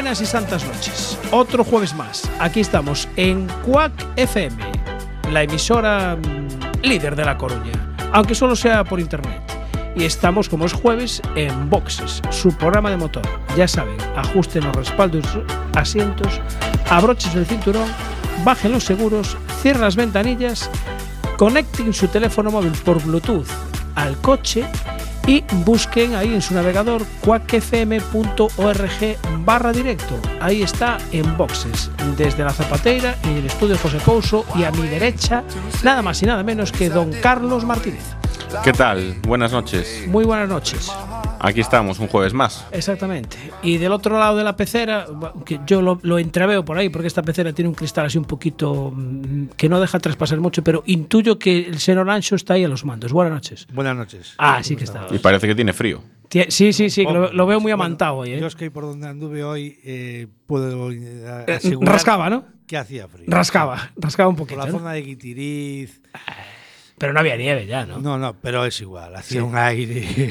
Buenas y santas noches. Otro jueves más. Aquí estamos en Quack FM, la emisora mm, líder de La Coruña, aunque solo sea por internet. Y estamos, como es jueves, en Boxes, su programa de motor. Ya saben, ajusten los respaldos asientos, abrochen el cinturón, bajen los seguros, cierren las ventanillas, conecten su teléfono móvil por Bluetooth al coche y busquen ahí en su navegador quackfm.org barra directo. Ahí está en boxes, desde la Zapateira y el estudio José Couso y a mi derecha, nada más y nada menos que don Carlos Martínez. ¿Qué tal? Buenas noches. Muy buenas noches. Aquí estamos, un jueves más. Exactamente. Y del otro lado de la pecera, que yo lo, lo entreveo por ahí, porque esta pecera tiene un cristal así un poquito mm, que no deja traspasar mucho, pero intuyo que el señor Ancho está ahí a los mandos. Buenas noches. Buenas noches. Ah, sí que está. Y parece que tiene frío. Sí, sí, sí, lo, lo veo muy Bueno, amantado hoy. ¿eh? Yo es que por donde anduve hoy eh, puedo eh, Eh, asegurar rascaba, ¿no? que hacía frío. Rascaba, rascaba un Por poquito. la ¿no? zona de Guitiriz. Pero no había nieve ya, ¿no? No, no, pero es igual. Hacía un aire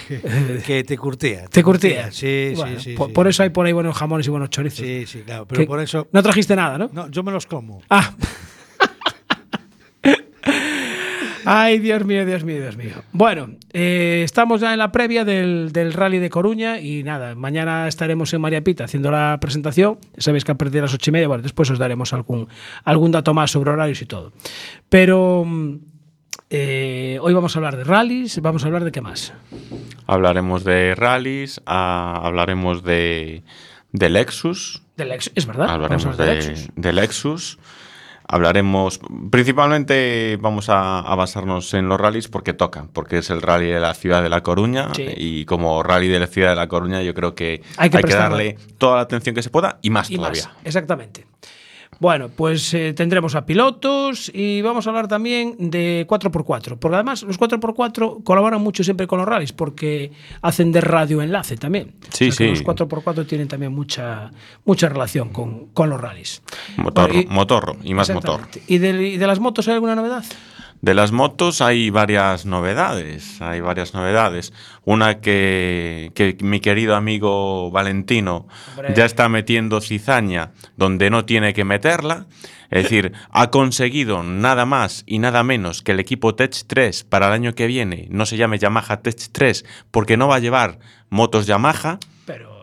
que te curtía. ¿Te curtía? Sí, Bueno, sí, sí. Por, sí. por eso hay por ahí buenos jamones y buenos chorizos. Sí, sí, claro. Pero Que- por eso. No trajiste nada, ¿no? No, yo me los como. Ah. Ay, Dios mío, Dios mío, Dios mío. Bueno, eh, estamos ya en la previa del, del Rally de Coruña y nada, mañana estaremos en María Pita haciendo la presentación. Sabéis que a partir de las ocho y media, bueno, después os daremos algún, algún dato más sobre horarios y todo. Pero mm, eh, hoy vamos a hablar de rallies, vamos a hablar de qué más. Hablaremos de rallies, ah, hablaremos de, de Lexus, De Lexus, es verdad. hablaremos de, de Lexus. de Lexus, hablaremos, principalmente vamos a, a basarnos en los rallies porque toca, porque es el rally de la ciudad de La Coruña Sí. y como rally de la ciudad de La Coruña yo creo que Hay hay que darle toda la atención que se pueda y más y todavía. más. Exactamente. Bueno, pues eh, tendremos a pilotos y vamos a hablar también de 4x4, porque además los 4x4 colaboran mucho siempre con los rallies porque hacen de radioenlace también. Sí, O sea que sí. Los 4x4 tienen también mucha, mucha relación con, con los rallies. Motorro, Bueno, y- motorro y más motor. ¿Y de, y de las motos hay alguna novedad? De las motos hay varias novedades, hay varias novedades. Una que, que mi querido amigo Valentino Hombre. ya está metiendo cizaña donde no tiene que meterla. Es decir, ha conseguido nada más y nada menos que el equipo Tech 3 para el año que viene no se llame Yamaha Tech 3 porque no va a llevar motos Yamaha.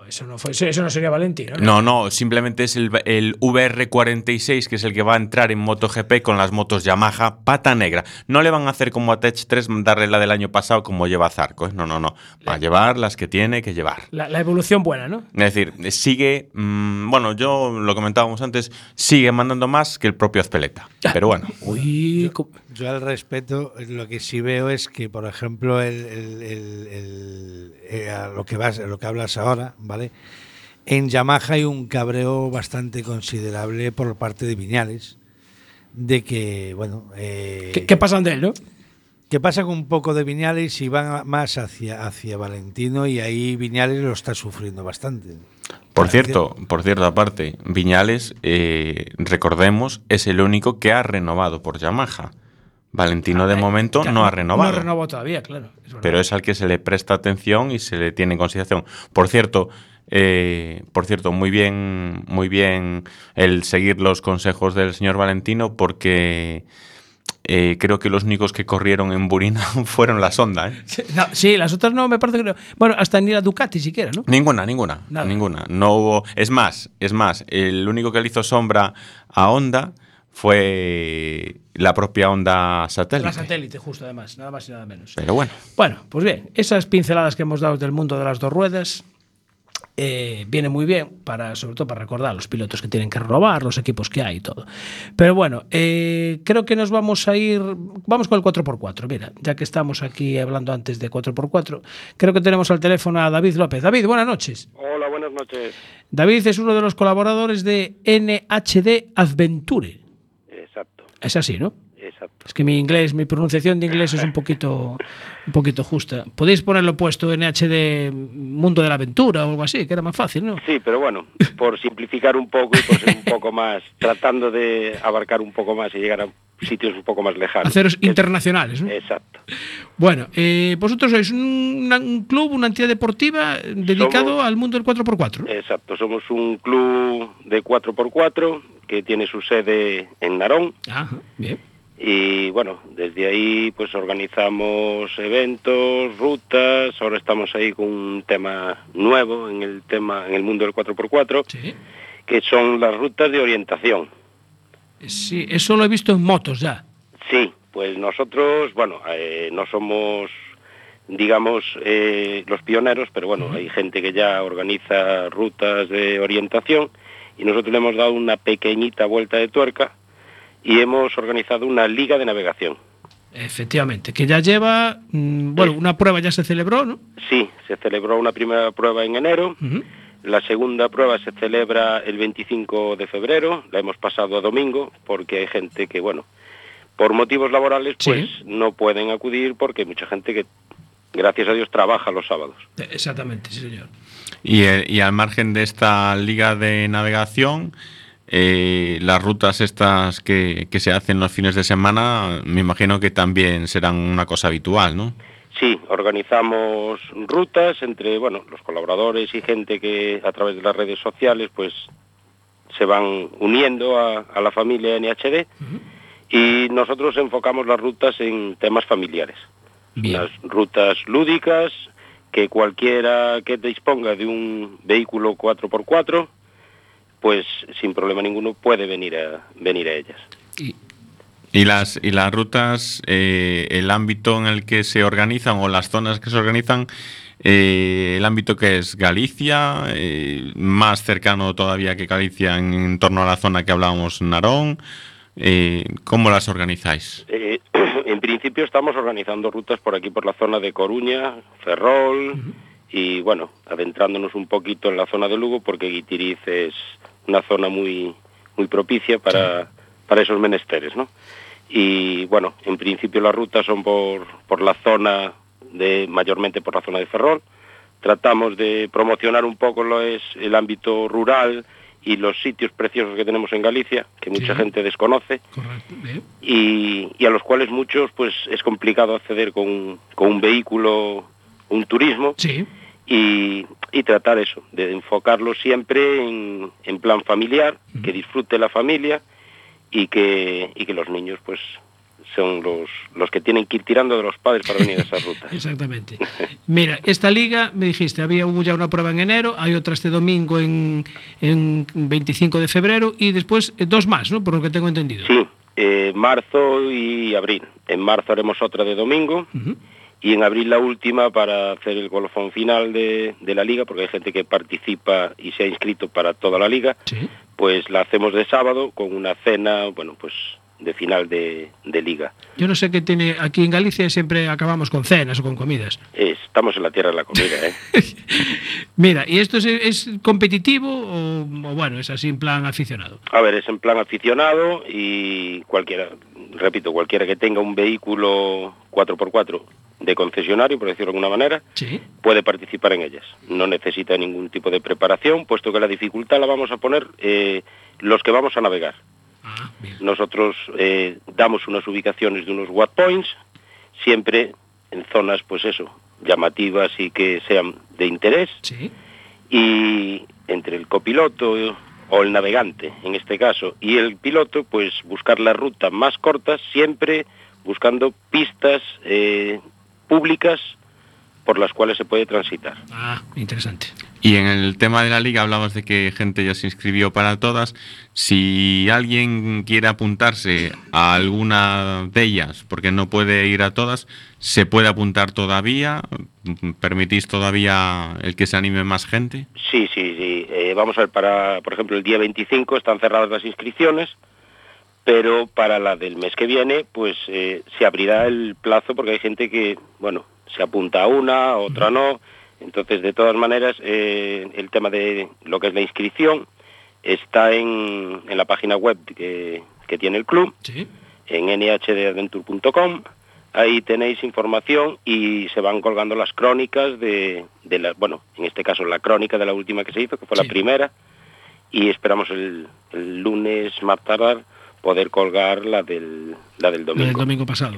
Eso no, fue, eso no sería Valentino. No, no, simplemente es el, el VR46, que es el que va a entrar en MotoGP con las motos Yamaha pata negra. No le van a hacer como a Tech 3 darle la del año pasado como lleva Zarco. ¿eh? No, no, no. Va a llevar las que tiene que llevar. La, la evolución buena, ¿no? Es decir, sigue, mm, bueno, yo lo comentábamos antes, sigue mandando más que el propio Azpeleta. Pero bueno, Uy, co- Yo al respeto, lo que sí veo es que, por ejemplo, el, el- el- el- eh, a lo, que vas, a lo que hablas ahora, ¿vale? En Yamaha hay un cabreo bastante considerable por parte de Viñales, de que, bueno... eh, ¿qué, qué pasan de él, no? que pasa con un poco de Viñales y van más hacia, hacia Valentino y ahí Viñales lo está sufriendo bastante. por cierto, por cierto, aparte, Viñales, eh, recordemos, es el único que ha renovado por Yamaha. Valentino de momento Ya, no ha renovado. No ha renovado todavía, claro. es pero es al que se le presta atención y se le tiene en consideración. Por cierto, eh, por cierto, muy bien, muy bien el seguir los consejos del señor Valentino, porque eh, creo que los únicos que corrieron en Burina fueron la Sonda. ¿eh? No, sí, las otras no me parece que no. Bueno, hasta ni la Ducati siquiera, ¿no? Ninguna, ninguna, Nada. ninguna. No hubo. Es más, es más, el único que le hizo sombra a Honda fue la propia Honda satélite. La satélite, justo además, nada más y nada menos. Pero bueno. Bueno, pues bien, esas pinceladas que hemos dado del mundo de las dos ruedas. eh, viene muy bien para, sobre todo para recordar a los pilotos que tienen que robar, los equipos que hay y todo. Pero bueno, eh, creo que nos vamos a ir, vamos con el 4x4, mira, ya que estamos aquí hablando antes de 4x4, creo que tenemos al teléfono a David López. David, buenas noches. Hola, buenas noches. David es uno de los colaboradores de NHD Adventure. Es así, ¿no? exacto. Es que mi inglés, mi pronunciación de inglés es un poquito, un poquito justa. Podéis ponerlo puesto en HD Mundo de la Aventura o algo así, que era más fácil, ¿no? Sí, pero bueno, por simplificar un poco y por ser un poco más, tratando de abarcar un poco más y llegar a sitios un poco más lejanos. Haceros Es- internacionales, ¿no? Exacto. Bueno, eh, vosotros sois un, un club, una entidad deportiva dedicado Somos- al mundo del 4x4. ¿no? Exacto, somos un club de 4x4 que tiene su sede en Narón Ajá, bien. y bueno, desde ahí pues organizamos eventos, rutas, ahora estamos ahí con un tema nuevo en el tema en el mundo del 4x4 Sí. que son las rutas de orientación. Sí, eso lo he visto en motos ya. Sí, pues nosotros, bueno, eh, no somos, digamos, eh, los pioneros, pero bueno, hay gente que ya organiza rutas de orientación y nosotros le hemos dado una pequeñita vuelta de tuerca y hemos organizado una liga de navegación. Efectivamente, que ya lleva, mm, bueno, una prueba ya se celebró, ¿no? Sí, se celebró una primera prueba en enero. La segunda prueba se celebra el 25 de febrero, la hemos pasado a domingo porque hay gente que, bueno, por motivos laborales Sí. pues no pueden acudir porque hay mucha gente que, gracias a Dios, trabaja los sábados. Exactamente, sí, señor. Y, eh, y al margen de esta liga de navegación, eh, las rutas estas que, que se hacen los fines de semana, me imagino que también serán una cosa habitual, ¿no? Sí, organizamos rutas entre, bueno, los colaboradores y gente que a través de las redes sociales pues se van uniendo a, a la familia NHD y nosotros enfocamos las rutas en temas familiares. Bien. Unas rutas lúdicas que cualquiera que disponga de un vehículo 4x4 pues sin problema ninguno puede venir a venir a ellas. Y, Y las, y las rutas, eh, el ámbito en el que se organizan o las zonas que se organizan, eh, el ámbito que es Galicia, eh, más cercano todavía que Galicia en, en torno a la zona que hablábamos, Narón, ¿cómo las organizáis? En principio estamos organizando rutas por aquí, por la zona de Coruña, Ferrol y bueno, adentrándonos un poquito en la zona de Lugo porque Guitiriz es una zona muy, muy propicia para, para esos menesteres, ¿no? Y bueno, en principio las rutas son por, por la zona de, mayormente por la zona de Ferrol. Tratamos de promocionar un poco lo es el ámbito rural y los sitios preciosos que tenemos en Galicia, que mucha Sí. gente desconoce y, y a los cuales muchos pues es complicado acceder con, con un vehículo, un turismo Sí, y, y tratar eso, de enfocarlo siempre en, en plan familiar, que disfrute la familia y que, y que los niños pues son los, los que tienen que ir tirando de los padres para venir a esas rutas. exactamente. Mira, esta liga, me dijiste, había hubo ya una prueba en enero, hay otra este domingo en, en 25 de febrero y después eh, dos más, ¿no? Por lo que tengo entendido. Sí, eh, marzo y abril. En marzo haremos otra de domingo y en abril la última para hacer el colofón final de, de la liga, porque hay gente que participa y se ha inscrito para toda la liga, Sí. Pues la hacemos de sábado con una cena, bueno, pues de final de, de liga. Yo no sé qué tiene. Aquí en Galicia siempre acabamos con cenas o con comidas. Eh, Estamos en la tierra de la comida, ¿eh? Mira, ¿y esto es, es competitivo o, o bueno, es así en plan aficionado? A ver, es en plan aficionado y cualquiera, repito, cualquiera que tenga un vehículo 4x4 de concesionario, por decirlo de alguna manera, Sí. puede participar en ellas. No necesita ningún tipo de preparación, puesto que la dificultad la vamos a poner eh, los que vamos a navegar. Ah. Nosotros eh, damos unas ubicaciones de unos watt points, siempre en zonas, pues eso, llamativas y que sean de interés, Sí. y entre el copiloto o el navegante, en este caso, y el piloto, pues buscar la ruta más corta, siempre buscando pistas eh, públicas por las cuales se puede transitar. Ah, interesante. Y en el tema de la liga hablabas de que gente ya se inscribió para todas. Si alguien quiere apuntarse a alguna de ellas, porque no puede ir a todas, ¿se puede apuntar todavía? ¿Permitís todavía el que se anime más gente? Sí, sí, sí. Vamos a ver, para, por ejemplo, el día 25 están cerradas las inscripciones, pero para la del mes que viene, pues eh, se abrirá el plazo porque hay gente que, bueno, se apunta a una, otra no. Entonces, de todas maneras, eh, el tema de lo que es la inscripción está en, en la página web que, que tiene el club, Sí. en nhdadventure.com. Ahí tenéis información y se van colgando las crónicas de, de la, bueno, en este caso la crónica de la última que se hizo, que fue Sí. la primera, y esperamos el, el lunes más tardar poder colgar la del, la del domingo. del domingo pasado.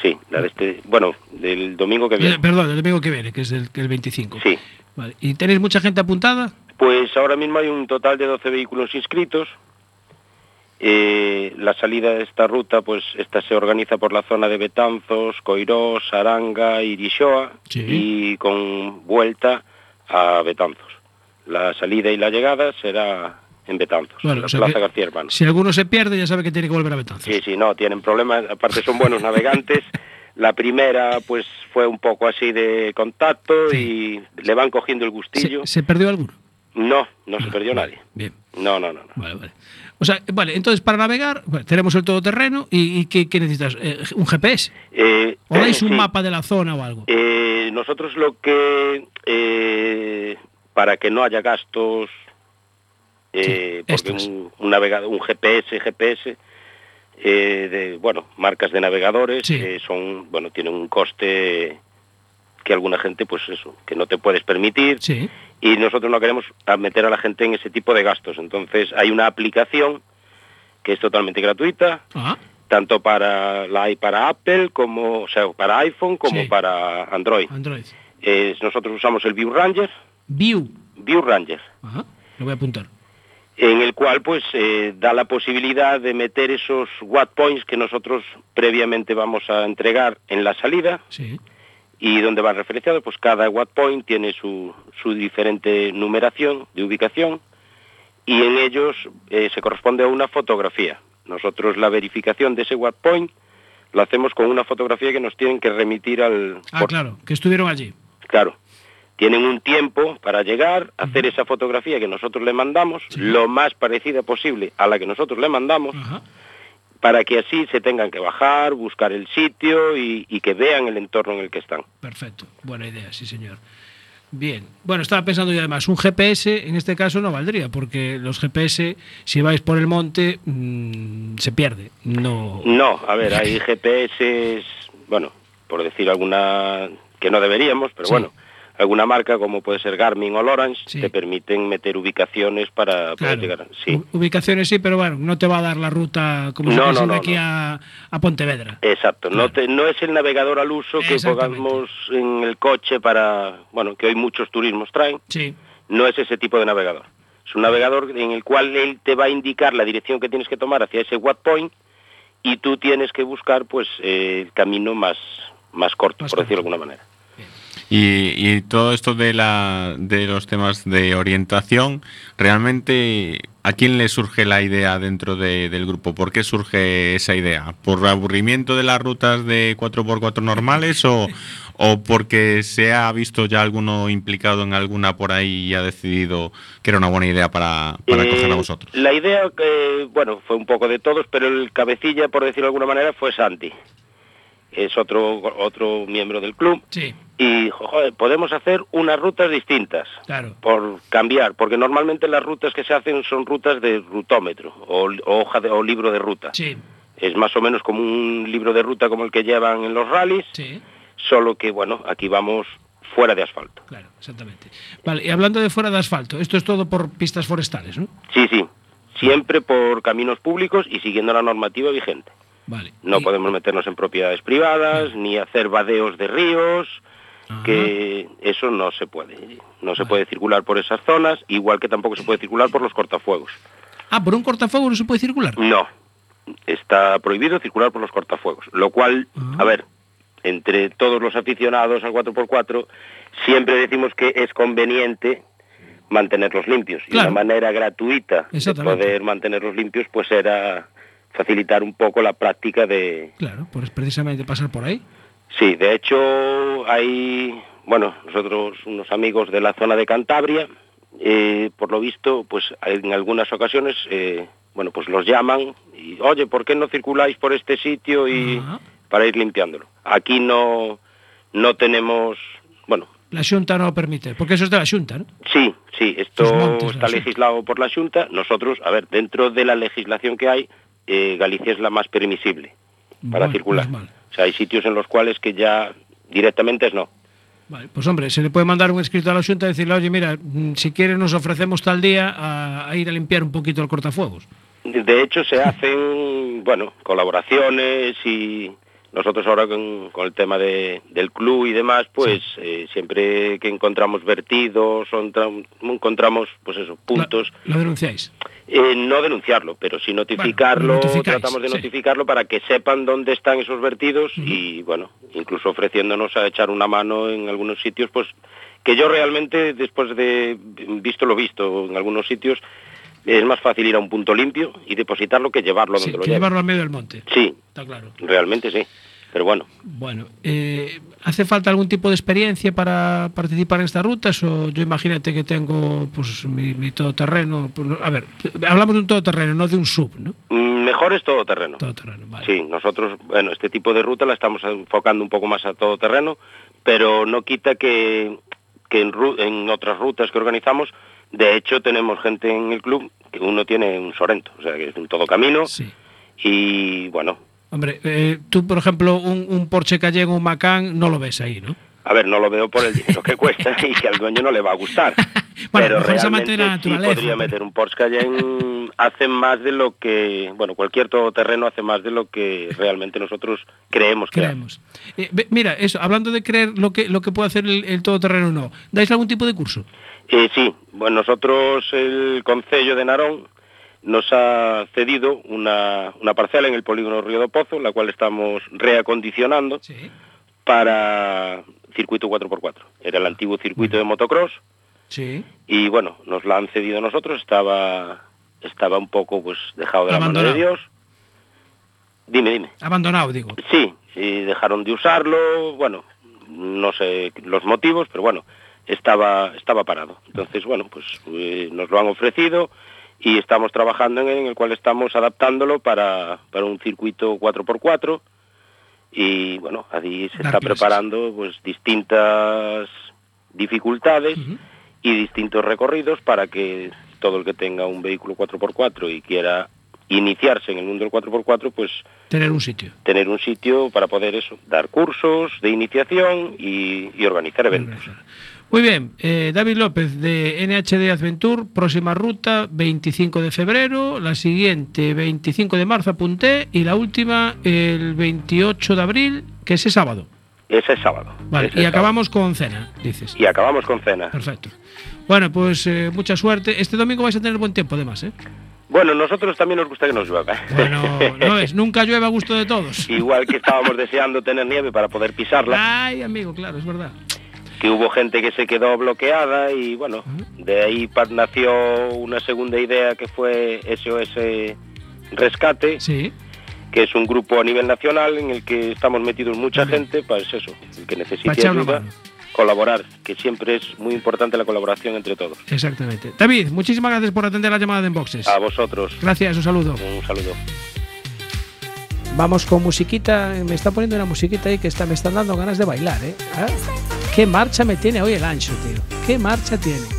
Sí, la de este, bueno, del domingo que viene. Eh, perdón, el domingo que viene, que es el, el 25. Sí. Vale. ¿Y tenéis mucha gente apuntada? Pues ahora mismo hay un total de 12 vehículos inscritos. Eh, la salida de esta ruta, pues esta se organiza por la zona de Betanzos, Coirós, Aranga, Irishoa Sí. y con vuelta a Betanzos. La salida y la llegada será en Betanzos, Bueno, en la o sea Plaza García Hermanos. Si alguno se pierde, ya sabe que tiene que volver a Betanzos. Sí, sí, no, tienen problemas, aparte son buenos navegantes. La primera pues fue un poco así de contacto y le van cogiendo el ¿Se, gustillo. se perdió alguno? No, no se Ah, perdió nadie. Bien. No, no, no, no. Vale, vale. O sea, vale, entonces para navegar bueno, tenemos el todoterreno y, y ¿qué, qué necesitas? Eh, ¿Un GPS? Eh, ¿O dais un sí. mapa de la zona o algo? Eh, nosotros lo que, eh, para que no haya gastos, eh, Sí, porque un, un navegador, un GPS, GPS, eh, de, bueno, marcas de navegadores, Sí. eh, son, bueno, tienen un coste que alguna gente, pues eso, que no te puedes permitir, Sí. Y nosotros no queremos meter a la gente en ese tipo de gastos. Entonces hay una aplicación que es totalmente gratuita, Ah, tanto para la para Apple como o sea para iPhone como Sí. para Android. Android. Eh, nosotros usamos el View Ranger, View. View Ranger, Ajá. Lo voy a apuntar. en el cual pues eh, da la posibilidad de meter esos watt points que nosotros previamente vamos a entregar en la salida Sí. Y donde van referenciados, pues cada watt point tiene su, su diferente numeración de ubicación y en ellos eh, se corresponde a una fotografía. Nosotros la verificación de ese watt point lo hacemos con una fotografía que nos tienen que remitir al... Ah, por- claro, que estuvieron allí. Claro. Tienen un tiempo para llegar, hacer esa fotografía que nosotros le mandamos, Sí. lo más parecida posible a la que nosotros le mandamos. Para que así se tengan que bajar, buscar el sitio y, y que vean el entorno en el que están. Perfecto. Buena idea, sí, señor. Bien. Bueno, estaba pensando yo además, un GPS en este caso no valdría, porque los GPS, si vais por el monte, mm, se pierde. No. No, a ver, hay GPS, bueno, por decir alguna que no deberíamos, pero Sí. bueno, alguna marca como puede ser Garmin o Lawrence Sí. te permiten meter ubicaciones para poder Claro. llegar. Sí, Ubicaciones sí, pero bueno, no te va a dar la ruta como si No, fuese no, de no, aquí. A, a Pontevedra. exacto. Claro. No, te- no es el navegador al uso que pongamos en el coche para, bueno, que hoy muchos turismos traen. Sí. No es ese tipo de navegador. Es un navegador en el cual él te va a indicar la dirección que tienes que tomar hacia ese watt point y tú tienes que buscar pues eh, el camino más, más corto, Más por decirlo de alguna manera. Y, y todo esto de, la, de los temas de orientación, realmente, ¿a quién le surge la idea dentro de- del grupo? ¿Por qué surge esa idea? ¿Por aburrimiento de las rutas de 4x4 normales o, o porque se ha visto ya alguno implicado en alguna por ahí y ha decidido que era una buena idea para, para Eh, coger a vosotros? La idea, eh, bueno, fue un poco de todos, pero el cabecilla, por decirlo de alguna manera, fue Santi. Es otro, otro miembro del club. Sí, Y joder, podemos hacer unas rutas distintas. claro. por cambiar, porque normalmente las rutas que se hacen son rutas de rutómetro o, o hoja de, o libro de ruta. Sí, Es más o menos como un libro de ruta como el que llevan en los rallies, sí, solo que bueno, aquí vamos fuera de asfalto. claro, exactamente. Vale, y hablando de fuera de asfalto, esto es todo por pistas forestales, ¿no? Sí, sí, siempre por caminos públicos y siguiendo la normativa vigente. Vale. No Y- podemos meternos en propiedades privadas, ni hacer vadeos de ríos, Ajá. que eso no se puede. No se puede circular por esas zonas, igual que tampoco se puede circular por los cortafuegos. Ah, por un cortafuego no se puede circular. No, está prohibido circular por los cortafuegos, lo cual, Ah. a ver, entre todos los aficionados al 4x4 siempre decimos que es conveniente mantenerlos limpios. Y una manera gratuita de poder mantenerlos limpios pues era facilitar un poco la práctica de... Claro, pues precisamente pasar por ahí. Sí, de hecho hay, bueno, nosotros unos amigos de la zona de Cantabria, eh, por lo visto, pues en algunas ocasiones, eh, bueno, pues los llaman y, oye, ¿por qué no circuláis por este sitio y para ir limpiándolo? Aquí no, no tenemos, bueno, La Xunta no lo permite, porque eso es de la Xunta, ¿no? Sí, sí, esto montes, está legislado por la Junta. Nosotros, a ver, dentro de la legislación que hay, eh, Galicia es la más permisible para Bueno, circular. mal. O sea, hay sitios en los cuales que ya directamente es no. Vale, pues hombre, se le puede mandar un escrito a la Xunta y decirle, oye, mira, mm, si quieres nos ofrecemos tal día a, a ir a limpiar un poquito el cortafuegos. De hecho, se hacen, bueno, colaboraciones y nosotros ahora con, con el tema de- del club y demás, pues eh, siempre que encontramos vertidos o encontramos, pues eso, puntos, La- ¿Lo denunciáis? Eh, no denunciarlo, pero sí notificarlo, Bueno, tratamos de sí. notificarlo para que sepan dónde están esos vertidos y bueno, incluso ofreciéndonos a echar una mano en algunos sitios, pues que yo realmente después de visto lo visto en algunos sitios es más fácil ir a un punto limpio y depositarlo que llevarlo Sí, donde lo que llevarlo al medio del monte. Sí, Está claro. realmente sí. Pero bueno, Bueno, eh, ¿hace falta algún tipo de experiencia para participar en estas rutas? O yo imagínate que tengo pues mi, mi todoterreno. pues, a ver, hablamos de un todoterreno, no de un sub, ¿no? mm, mejor es todo terreno. Todoterreno, vale. Sí, nosotros, bueno, este tipo de ruta la estamos enfocando un poco más a todo terreno, pero no quita que, que en, en otras rutas que organizamos, de hecho tenemos gente en el club que uno tiene un Sorento, o sea que es un todo camino Sí. y bueno, Hombre, eh, tú, por ejemplo, un, un Porsche Cayenne un Macan no lo ves ahí, ¿no? a ver, no lo veo por el dinero que cuesta y que al dueño no le va a gustar. Bueno, pero realmente la sí podría meter un Porsche Cayenne, hace más de lo que, bueno, cualquier todoterreno hace más de lo que realmente nosotros creemos que hace. Creemos. Eh, mira, eso, hablando de creer lo que, lo que puede hacer el, el todoterreno o no, ¿dais algún tipo de curso? Eh, sí, bueno, nosotros el Concello de Narón nos ha cedido una, una parcela en el polígono Río do Pozo, la cual estamos reacondicionando Sí. para circuito 4x4. Era el antiguo circuito de motocross Sí. y bueno, nos la han cedido nosotros, estaba estaba un poco pues dejado de la mano Abandonado. de Dios. Dime, dime. Abandonado, digo. Sí, sí, dejaron de usarlo, bueno, no sé los motivos, pero bueno, estaba, estaba parado. Entonces, bueno, pues eh, nos lo han ofrecido y estamos trabajando en él, en el cual estamos adaptándolo para, para un circuito 4x4 y bueno, ahí se Dar está clases. preparando pues distintas dificultades y distintos recorridos para que todo el que tenga un vehículo 4x4 y quiera iniciarse en el mundo del 4x4, pues Tener un sitio. tener un sitio para poder eso, dar cursos de iniciación y, y organizar eventos. Muy bien, eh, David López de NHD Adventure, próxima ruta 25 de febrero, la siguiente 25 de marzo apunté y la última el 28 de abril, que es el sábado. Ese es sábado. Vale, Ese y acabamos con cena, dices. Y acabamos con cena. Perfecto. Bueno, pues eh, mucha suerte. Este domingo vais a tener buen tiempo además, ¿eh? Bueno, nosotros también nos gusta que nos llueva. Bueno, no es, nunca llueve a gusto de todos. Igual que estábamos deseando tener nieve para poder pisarla, Ay, amigo, claro, es verdad. Que hubo gente que se quedó bloqueada y bueno, de ahí nació una segunda idea que fue SOS Rescate, Sí, que es un grupo a nivel nacional en el que estamos metidos mucha gente, pues eso, el que necesite ayuda, colaborar, que siempre es muy importante la colaboración entre todos. exactamente. David, muchísimas gracias por atender la llamada de Enboxes. A vosotros, Gracias, un saludo. un saludo. Vamos con musiquita. Me está poniendo una musiquita ahí que está, me están dando ganas de bailar, ¿eh? ¿Ah? ¿Qué marcha me tiene hoy el ancho, tío? ¿Qué marcha tiene?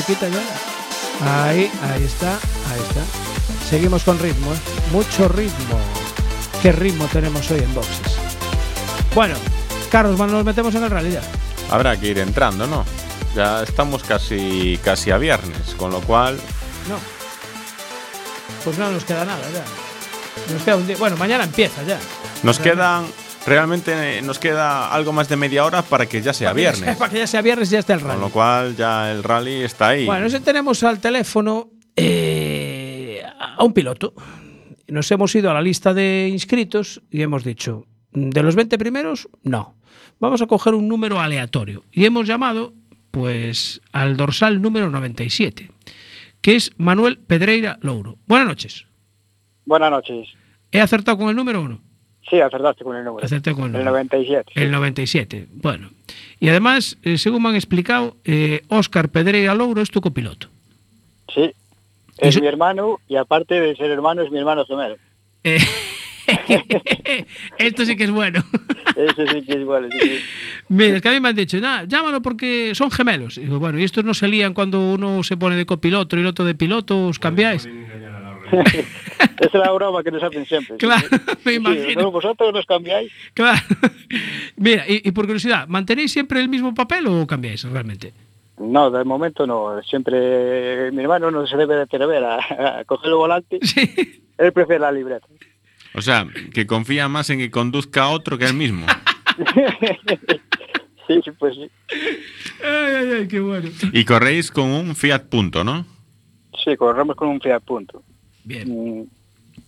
Musiquita ya. Ahí, ahí está, ahí está. Seguimos con ritmo, ¿eh? Mucho ritmo. ¿Qué ritmo tenemos hoy en boxes? Bueno, Carlos, bueno, nos metemos en el rally ya. Habrá que ir entrando, ¿no? Ya estamos casi, casi a viernes, con lo cual No. Pues no nos queda nada ya. Nos queda un día. Bueno, mañana empieza ya. nos quedan, realmente eh, nos queda algo más de media hora para que ya sea viernes. Para que ya sea viernes ya está el Con rally. lo cual ya el rally está ahí. Bueno, ese tenemos al teléfono eh, a un piloto. Nos hemos ido a la lista de inscritos y hemos dicho, de los 20 primeros, no. Vamos a coger un número aleatorio. Y hemos llamado, pues, al dorsal número 97, que es Manuel Pedreira Louro. Buenas noches. Buenas noches. ¿He acertado con el número o no? Sí, acertaste con el número. Acerté con el el número. 97. El 97. Bueno. Y además, eh, según me han explicado, eh, Óscar Pedreira Louro es tu copiloto. Sí. Es Eso- mi hermano y aparte de ser hermano es mi hermano gemelo. Eh, Esto sí que es bueno. Ese sí que es bueno. sí, sí. Mira, es que a mí me han dicho, "Nah, llámalo porque son gemelos. Y digo, bueno, ¿y estos no se lían cuando uno se pone de copiloto y el otro de piloto? ¿Os cambiáis? Esa es la broma que nos hacen siempre. Claro, sí. me vosotros nos cambiáis. Claro. Mira, y, y por curiosidad, ¿mantenéis siempre el mismo papel o cambiáis realmente? No, de momento no. Siempre mi hermano no se debe de atrever a, a coger el volante. Sí. Él prefiere la libreta. O sea, que confía más en que conduzca a otro que él mismo. sí, pues sí. Ay, ay, ay, qué bueno. Y corréis con un Fiat Punto, ¿no? Sí, corremos con un Fiat Punto. Bien. Mm,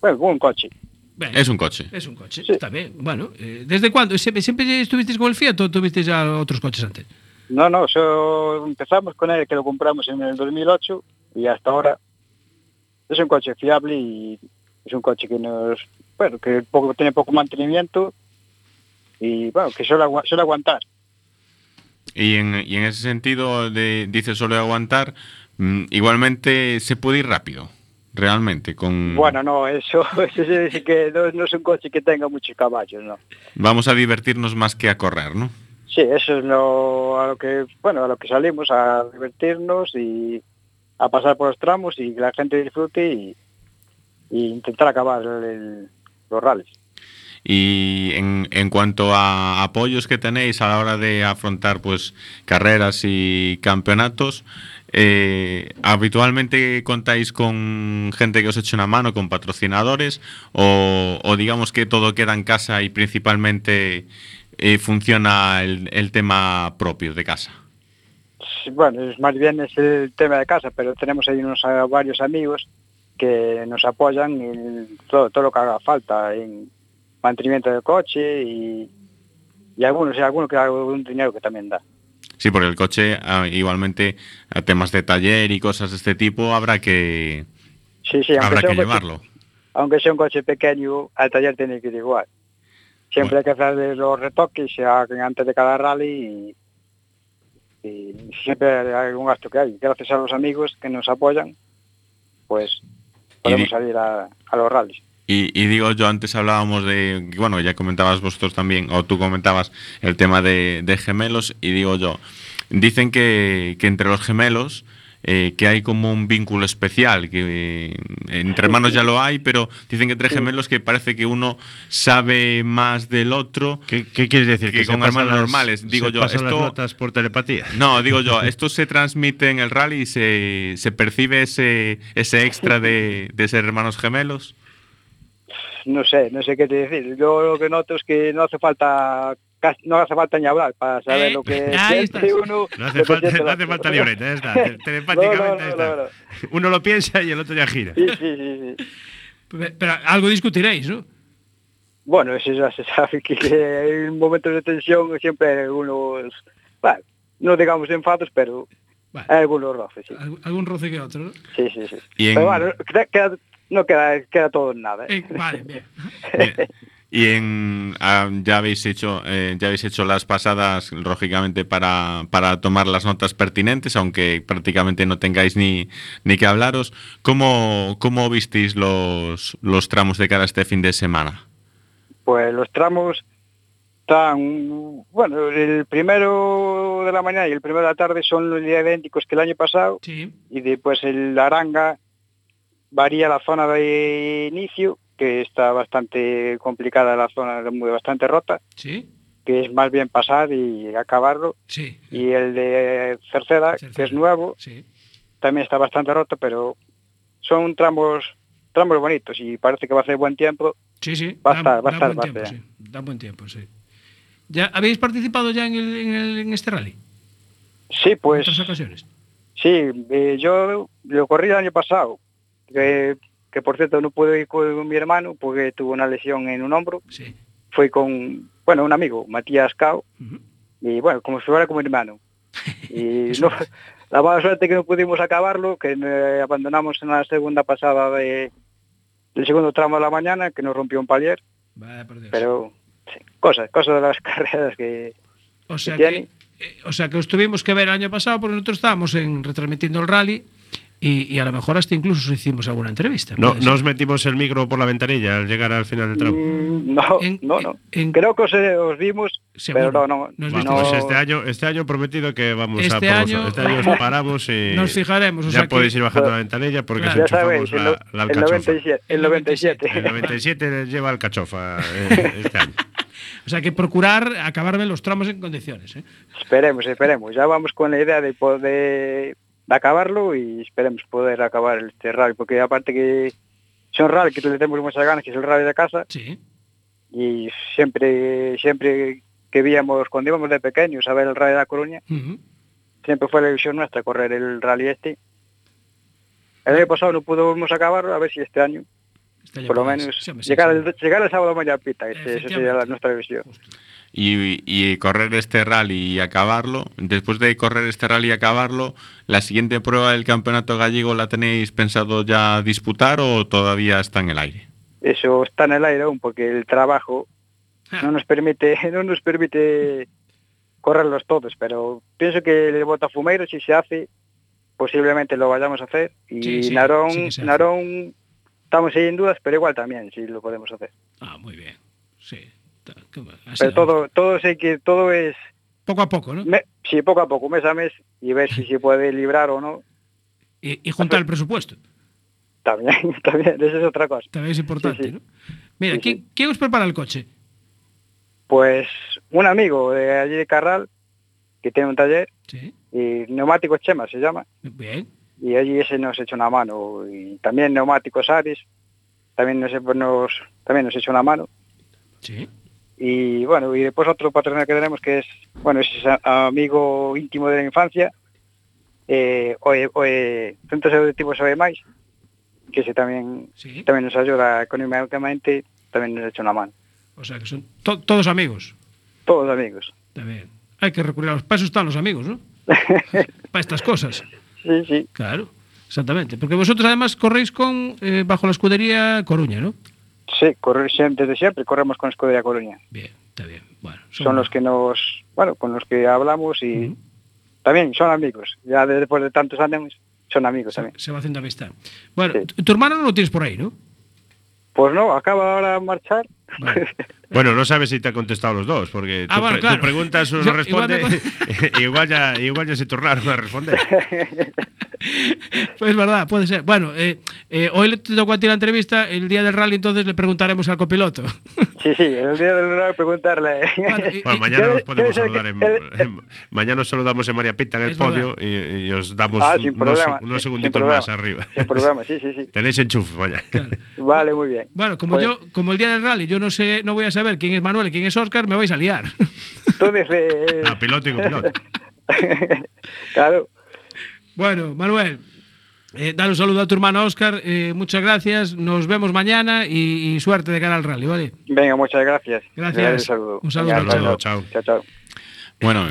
Bueno, un coche. Bueno, Es un coche. es un coche, Sí. está bien. Bueno, eh, ¿desde cuándo? ¿Siempre, ¿Siempre estuvisteis con el Fiat o tuvisteis ya otros coches antes? No, no, so- empezamos con él que lo compramos en el 2008 y hasta ahora es un coche fiable y es un coche que nos, bueno, que poco, tiene poco mantenimiento y bueno, que suele, suele aguantar. Y en, y en ese sentido, de, dice solo aguantar, mm, igualmente se puede ir rápido, realmente. Con, Bueno, no, eso, eso sí, que no, no es un coche que tenga muchos caballos, no. Vamos a divertirnos más que a correr, ¿no? Sí, eso es lo, a lo que, bueno, a lo que salimos, a divertirnos y a pasar por los tramos y que la gente disfrute y, y intentar acabar el- los rallies. Y en, en cuanto a apoyos que tenéis a la hora de afrontar pues carreras y campeonatos, eh, ¿habitualmente contáis con gente que os eche una mano, con patrocinadores? O, digamos que todo queda en casa y principalmente eh, funciona el, tema propio de casa? Bueno, es más bien es el tema de casa, pero tenemos ahí unos a- varios amigos que nos apoyan en todo, lo que haga falta en mantenimiento del coche y, y algunos y algunos que algún dinero que también da. Sí, porque el coche ah, igualmente a temas de taller y cosas de este tipo habrá que, Sí, sí, habrá que un coche, llevarlo. aunque sea un coche pequeño, al taller tiene que ir igual. Siempre hay que hacer los retoques se hagan antes de cada rally y, y siempre hay algún gasto que hay. Gracias a los amigos que nos apoyan, pues podemos salir a, a los rallies. Y, y digo yo, antes hablábamos de, bueno, ya comentabas vosotros también, o tú comentabas el tema de, de gemelos, y digo yo, dicen que, que entre los gemelos eh, que hay como un vínculo especial, que eh, entre hermanos ya lo hay, pero dicen que entre gemelos que parece que uno sabe más del otro. ¿Qué, qué quieres decir? Que se con hermanos las- normales. Digo se yo, pasan las esto- notas por telepatía. No, digo yo, esto se transmite en el rally y se, se percibe ese, ese extra de, de ser hermanos gemelos. No sé, no sé qué te decir. Yo lo que noto es que no hace falta no hace falta ni hablar para saber Eh, lo que ahí siente estás. uno. No hace falta, no hace falta libreta, ya está. Te- Telepáticamente No, no, está. no, no. Uno lo piensa y el otro ya gira. Sí, sí, sí, sí. Pe- Pero algo discutiréis, ¿no? Bueno, eso ya se sabe que, en momentos de tensión siempre hay algunos, bueno, no digamos enfados, pero Bueno. hay algunos roces, sí. Alg- Algún roce que otro, ¿no? Sí, sí, sí. Y en- Pero bueno, queda- queda- no queda, queda todo en nada. ¿eh? Eh, vale, bien. Bien. Y en, ah, ya habéis hecho eh, ya habéis hecho las pasadas lógicamente para, para tomar las notas pertinentes, aunque prácticamente no tengáis ni, ni que hablaros. ¿Cómo, cómo visteis los, los tramos de cara a este fin de semana? Pues los tramos están, bueno, el primero de la mañana y el primero de la tarde son idénticos que el año pasado Sí, y después el Aranga varía la zona de inicio, que está bastante complicada la zona, muy bastante rota, sí, que es más bien pasar y acabarlo. sí. Y el de Cerceda, que es nuevo, Sí. también está bastante roto, pero son tramos tramos bonitos y parece que va a hacer buen tiempo. Sí, sí. Va a estar, va a estar, sí. Buen tiempo, sí. ¿Ya habéis participado ya en, el- en el- en este rally? Sí, pues ¿En otras ocasiones? sí, eh, yo lo corrí el año pasado, que, que por cierto no pude ir con mi hermano porque tuvo una lesión en un hombro. Sí. Fui con, bueno, un amigo, Matías Cao, y bueno, como si fuera como hermano. Y no, la mala suerte que no pudimos acabarlo, que eh, abandonamos en la segunda pasada de, del segundo tramo de la mañana, que nos rompió un palier, Vaya por Dios. pero sí, cosas, cosas de las carreras que o, sea que eh, o sea que os tuvimos que ver el año pasado porque nosotros estábamos en, retransmitiendo el rally y, y a lo mejor hasta incluso os hicimos alguna entrevista. No, no os metimos el micro por la ventanilla al llegar al final del tramo. Mm, no, En- no, no. en- Creo que os, eh, os vimos, Seguro. pero no, no. Nos Bueno, viste- no- pues este año, este año prometido que vamos a Este por año- vosotros. Este año os paramos y Nos fijaremos, o ya sea que- podéis ir bajando la ventanilla porque Claro. enchufamos sabéis, el, la, el alcachofa. 97. El 97. El 97 lleva alcachofa eh, este año. O sea que procurar acabarme los tramos en condiciones. ¿eh? Esperemos, esperemos. Ya vamos con la idea de poder de acabarlo y esperemos poder acabar este rally, porque aparte que son rally que le tenemos muchas ganas, que es el rally de casa, Sí. y siempre, siempre que víamos, cuando íbamos de pequeños a ver el rally de La Coruña, siempre fue la ilusión nuestra correr el rally este. El año pasado no pudimos acabarlo, a ver si este año, Este por lo menos. Sí, sí, llegar, el, llegar el sábado mañana pita, esa sería la, nuestra ilusión. Y, y correr este rally y acabarlo. Después de correr este rally y acabarlo, ¿la siguiente prueba del campeonato gallego la tenéis pensado ya disputar o todavía está en el aire? Eso está en el aire aún, porque el trabajo Ah. no nos permite no nos permite correrlos todos pero pienso que el Botafumeiro si se hace posiblemente lo vayamos a hacer y Sí, sí, Narón sí. Narón estamos ahí en dudas pero igual también sí lo podemos hacer Ah, muy bien. Sí. Pero todo todo sé que todo es Poco a poco, ¿no? me- sí poco a poco mes a mes y ver si se puede librar o no Y, y juntar el presupuesto. también también eso es otra cosa También es importante, Sí, sí. ¿no? Mira, Sí, ¿quién, os prepara el coche? pues un amigo de allí de Carral que tiene un taller y neumáticos Chema se llama Bien. y allí ese nos echó una mano y también neumáticos Aris también nos, nos también nos echó una mano Sí. y bueno, y después otro patrocinador que tenemos que es, bueno, es amigo íntimo de la infancia, eh, oe, oe, Centro Educativo Sabe Máis, que se tamén, ¿Sí? tamén nos ayuda económicamente, tamén nos echa unha mano. O sea, que son to todos amigos. Todos amigos. Tamén. Hai que recurrir aos pasos están os amigos, ¿no? Para estas cosas. Sí, sí. Claro, exactamente. Porque vosotros además corréis con eh, bajo la escudería Coruña, ¿no? Sí correr siempre desde siempre corremos con Escudería Coruña Bien, está bien. Bueno, son los que nos bueno con los que hablamos y también son amigos ya de- después de tantos años son amigos se, también se va haciendo amistad. Bueno, Sí. tu hermano no lo tienes por ahí, ¿no? Pues no, acaba ahora de marchar. Bueno, no sabes si te ha contestado los dos, porque Ah, tú, bueno, claro. tú preguntas, uno Yo- responde, igual igual, ya, igual ya se tornaron a responder. Pues verdad, puede ser. Bueno, eh, eh, hoy le tocó a ti la entrevista, el día del rally, entonces le preguntaremos al copiloto. Sí, sí, el día del honor preguntarle. Bueno, y- Bueno, mañana nos podemos saludar en, en- mañana os saludamos en María Pita en el podio y, y os damos Ah, unos, problema. unos segunditos problema. más arriba. Sin problema, sí, sí, sí. Tenéis enchufe, vaya. Vale, muy bien. Bueno, como Pues, yo, como el día del rally, yo no sé, no voy a saber quién es Manuel y quién es Oscar, me vais a liar. Entonces, eh, Ah, piloto y copiloto. claro. bueno, Manuel, eh, dale un saludo a tu hermano Oscar, eh, muchas gracias, nos vemos mañana y, y suerte de cara al rally, ¿vale? Venga, muchas gracias. Gracias. Un saludo. Un saludo. Venga, Saludo, chao. Chao, chao. Bueno,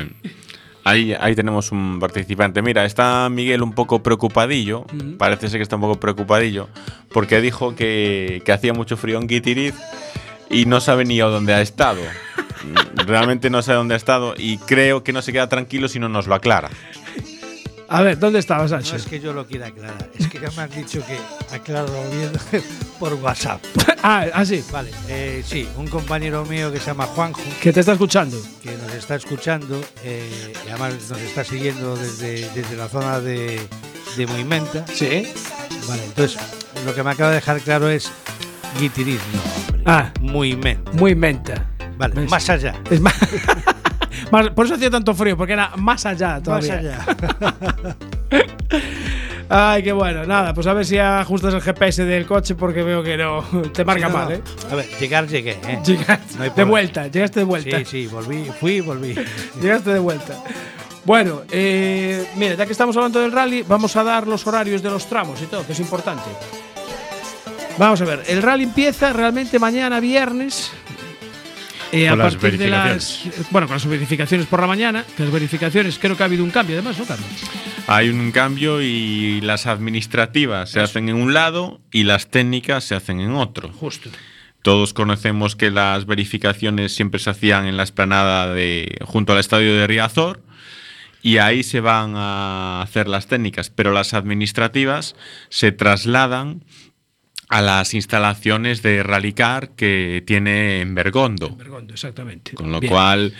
ahí, ahí tenemos un participante. Mira, está Miguel un poco preocupadillo. Parece ser que está un poco preocupadillo. Porque dijo que, que hacía mucho frío en Guitiriz y no sabe ni a dónde ha estado. Realmente no sabe dónde ha estado y creo que no se queda tranquilo si no nos lo aclara. A ver, ¿dónde estabas, No Sánchez? es que yo lo quiera aclarar, es que ya me han dicho que aclaro bien por WhatsApp. ah, ah, sí, Vale, eh, sí, un compañero mío que se llama Juanjo, que te está escuchando. que nos está escuchando eh, y además nos está siguiendo desde, desde la zona de, de Moimenta. Sí. Vale, entonces lo que me acaba de dejar claro es Guitiriz, hombre. Ah. Moimenta. Muy menta. Vale, ¿Ves? más allá. Es más, más- por eso hacía tanto frío, porque era más allá Más todavía. allá. Ay, qué bueno. Nada, pues a ver si ajustas el GPS del coche porque veo que no. Te marca Sí, no, mal. ¿eh? A ver, llegar llegué, ¿eh? Llegaste No de vuelta, llegaste de vuelta. Sí, sí, volví, fui y volví. Llegaste de vuelta. Bueno, eh, mira, ya que estamos hablando del rally, vamos a dar los horarios de los tramos y todo, que es importante. Vamos a ver, el rally empieza realmente mañana viernes. eh, a Con las partir de las. Bueno, con las verificaciones por la mañana. Que las verificaciones, creo que ha habido un cambio además, ¿no, Carlos? Hay un cambio y las administrativas se hacen en un lado y las técnicas se hacen en otro. Justo. Todos conocemos que las verificaciones siempre se hacían en la esplanada de junto al estadio de Riazor y ahí se van a hacer las técnicas, pero las administrativas se trasladan a las instalaciones de Rallycar que tiene en Bergondo. Bergondo, exactamente. Con lo Bien. cual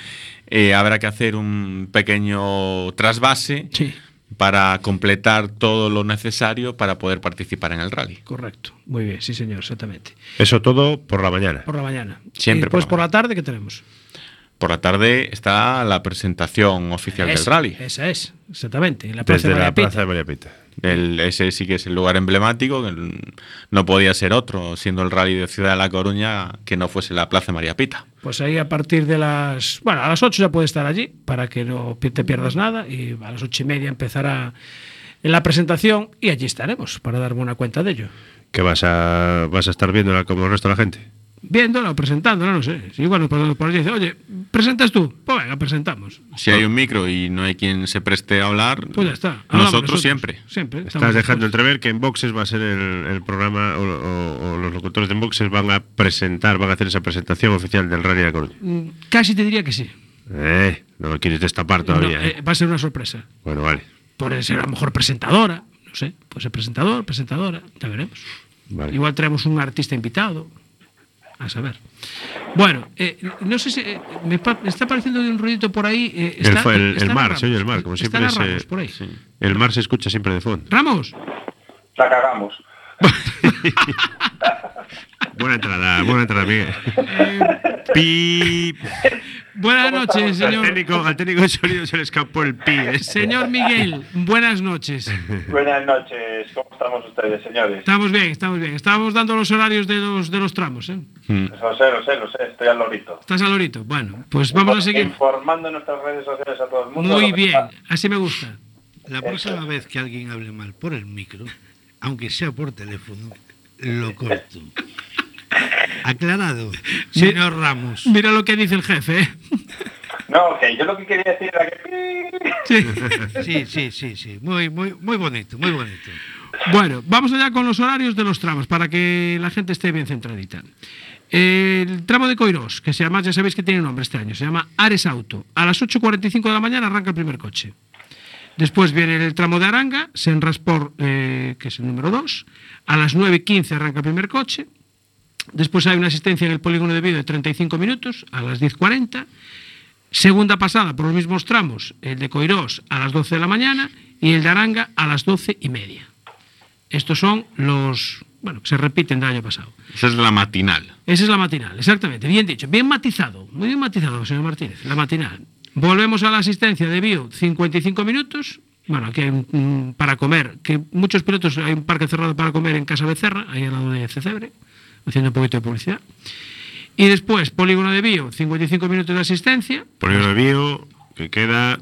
eh, habrá que hacer un pequeño trasvase Sí, para completar todo lo necesario para poder participar en el rally. correcto. Muy bien, sí, señor, exactamente. Eso todo por la mañana. Por la mañana. Siempre Y después por por la tarde, ¿qué tenemos? Por la tarde está la presentación oficial del rally. Esa es, exactamente. En la plaza Desde de la plaza de María Pita. El- ese sí que es el lugar emblemático, que el- no podía ser otro, siendo el rally de Ciudad de La Coruña, que no fuese la Plaza María Pita. Pues ahí a partir de las. Bueno, a las 8 ya puede estar allí para que no te pierdas nada. Y a las ocho y media empezará en la presentación y allí estaremos para darme una cuenta de ello. ¿Que vas a, vas a estar viéndola como el resto de la gente? Viéndola o presentándola, no sé. Si igual por, por allí dice, oye, ¿presentas tú? Pues venga, presentamos. Si hay un micro y no hay quien se preste a hablar, Pues ya está. Nosotros, siempre. Siempre. Estás estamos dejando entrever que en Boxes va a ser el, el programa o, o- o los locutores de Boxes van a presentar, van a hacer esa presentación oficial del Rally de La Coruña. Mm, Casi te diría que sí. Eh, no lo quieres destapar todavía. No, eh. eh, va a ser una sorpresa. Bueno, vale. Puede ser a lo mejor presentadora, no sé, puede ser presentador, presentadora, ya veremos. Vale. Igual traemos un artista invitado, a saber. Bueno, eh, no sé si eh, me, pa- me está pareciendo un ruidito por ahí. eh, El, está- fue el, el están mar, Ramos, se oye el mar, como están siempre. se- Ramos por ahí. El mar se escucha siempre de fondo. Ramos, La cagamos. Buena entrada, buena entrada, Miguel. Pi. buenas noches, Al señor. técnico, al técnico de sonido se le escapó el pi. ¿eh? Señor Miguel, buenas noches. Buenas noches. ¿Cómo estamos ustedes, señores? Estamos bien, estamos bien. Estábamos dando los horarios de los, de los tramos. ¿eh? Lo sé, lo sé, lo sé. Estoy al lorito. ¿Estás al lorito? Bueno, pues vamos a seguir. Informando en nuestras redes sociales a todo el mundo. Muy bien, así me gusta. La próxima vez que alguien hable mal por el micro, aunque sea por teléfono, lo corto. Aclarado, señor Ramos. Mira lo que dice el jefe. ¿eh? No, que yo lo que quería decir era que... Sí. Sí, sí, sí, sí. Muy, muy, muy bonito, muy bonito. Bueno, vamos allá con los horarios de los tramos para que la gente esté bien centradita. El tramo de Coirós, que se llama, ya sabéis que tiene nombre este año, se llama Ares Auto. A las 8.45 de la mañana arranca el primer coche. Después viene el tramo de Aranga, Senrasport, eh, que es el número 2. A las 9.15 arranca el primer coche. Después hay una asistencia en el polígono de Vido de 35 minutos a las 10.40. Segunda pasada por los mismos tramos, el de Coirós a las 12 de la mañana y el de Aranga a las 12 y media. Estos son los, bueno, que se repiten del año pasado. Esa es la matinal. Esa es la matinal, exactamente. Bien dicho, bien matizado, muy bien matizado, señor Martínez, la matinal. Volvemos a la asistencia de Bio, 55 minutos. Bueno, aquí hay un, para comer, que muchos pilotos, hay un parque cerrado para comer en Casa Becerra, ahí al lado de Cecebre, haciendo un poquito de publicidad. Y después, polígono de Bio, 55 minutos de asistencia, Polígono de Bio, que queda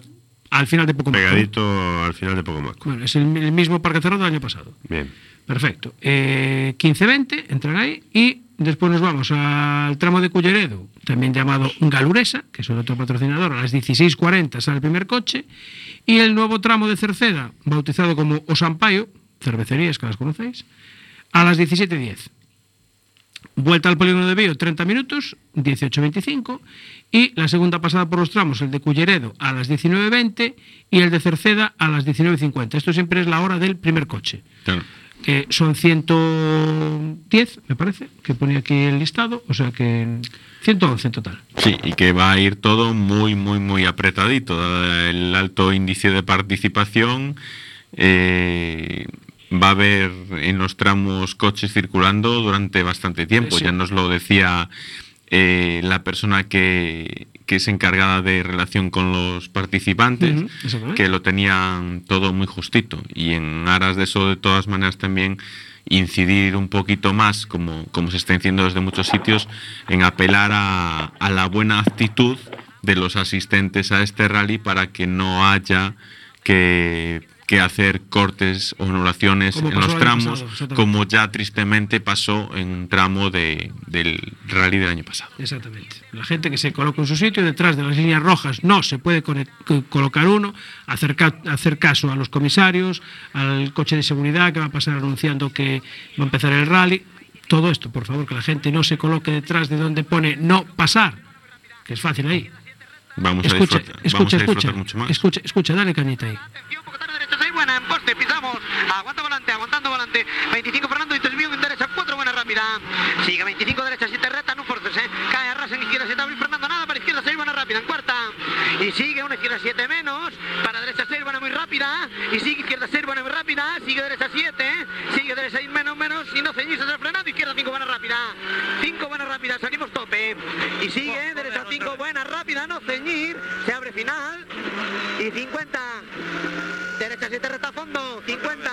al final de poco más. pegadito al final de Pocomaco. Bueno, es el, el mismo parque cerrado del año pasado. Bien. Perfecto. Eh, 15-20, entran ahí y después nos vamos al tramo de Culleredo, también llamado Galuresa, que es otro patrocinador, a las 16.40 sale el primer coche, y el nuevo tramo de Cerceda, bautizado como Osampaio, cervecerías que las conocéis, a las 17.10. Vuelta al polígono de Bio, 30 minutos, 18.25. Y la segunda pasada por los tramos, el de Culleredo a las 19.20 y el de Cerceda a las 19.50. Esto siempre es la hora del primer coche Claro. Que son 110, me parece, que ponía aquí el listado, o sea que 111 en total. Sí, y que va a ir todo muy, muy, muy apretadito. El alto índice de participación. eh, va a haber en los tramos coches circulando durante bastante tiempo. Eh, sí. Ya nos lo decía eh, la persona que, que es encargada de relación con los participantes, que lo tenían todo muy justito. Y en aras de eso, de todas maneras, también incidir un poquito más, como, como se está diciendo desde muchos sitios, en apelar a, a la buena actitud de los asistentes a este rally para que no haya que, que hacer cortes o anulaciones Como en los tramos, pasado, como ya tristemente pasó en un tramo de- del rally del año pasado. Exactamente. La gente que se coloca en su sitio, detrás de las líneas rojas no se puede colocar uno, hacer, ca- hacer caso a los comisarios, al coche de seguridad que va a pasar anunciando que va a empezar el rally. Todo esto, por favor, que la gente no se coloque detrás de donde pone no pasar, que es fácil ahí. Vamos Escucha, a disfrutar, vamos escucha, a disfrutar escucha, mucho más. escucha, escucha, dale cañita ahí. Poste, pisamos, aguanta volante, aguantando volante, 25 Fernando y 3 en derecha, 4 buena rápida, sigue 25 derecha, 7 recta, no forces, eh, cae a ras en izquierda, 7 abril Fernando, nada para izquierda, 6 buena rápida, en cuarta, y sigue una izquierda 7 menos, para derecha 6 buena muy rápida, y sigue izquierda 6 buena muy rápida, sigue derecha 7, sigue derecha 6 menos menos, y no ceñirse del frenado, izquierda 5 buena rápida, 5 buena rápida, salimos tope, y sigue derecha 5 buena rápida, no ceñir, se abre final, y 50. Derecha 7 recta a fondo, 50.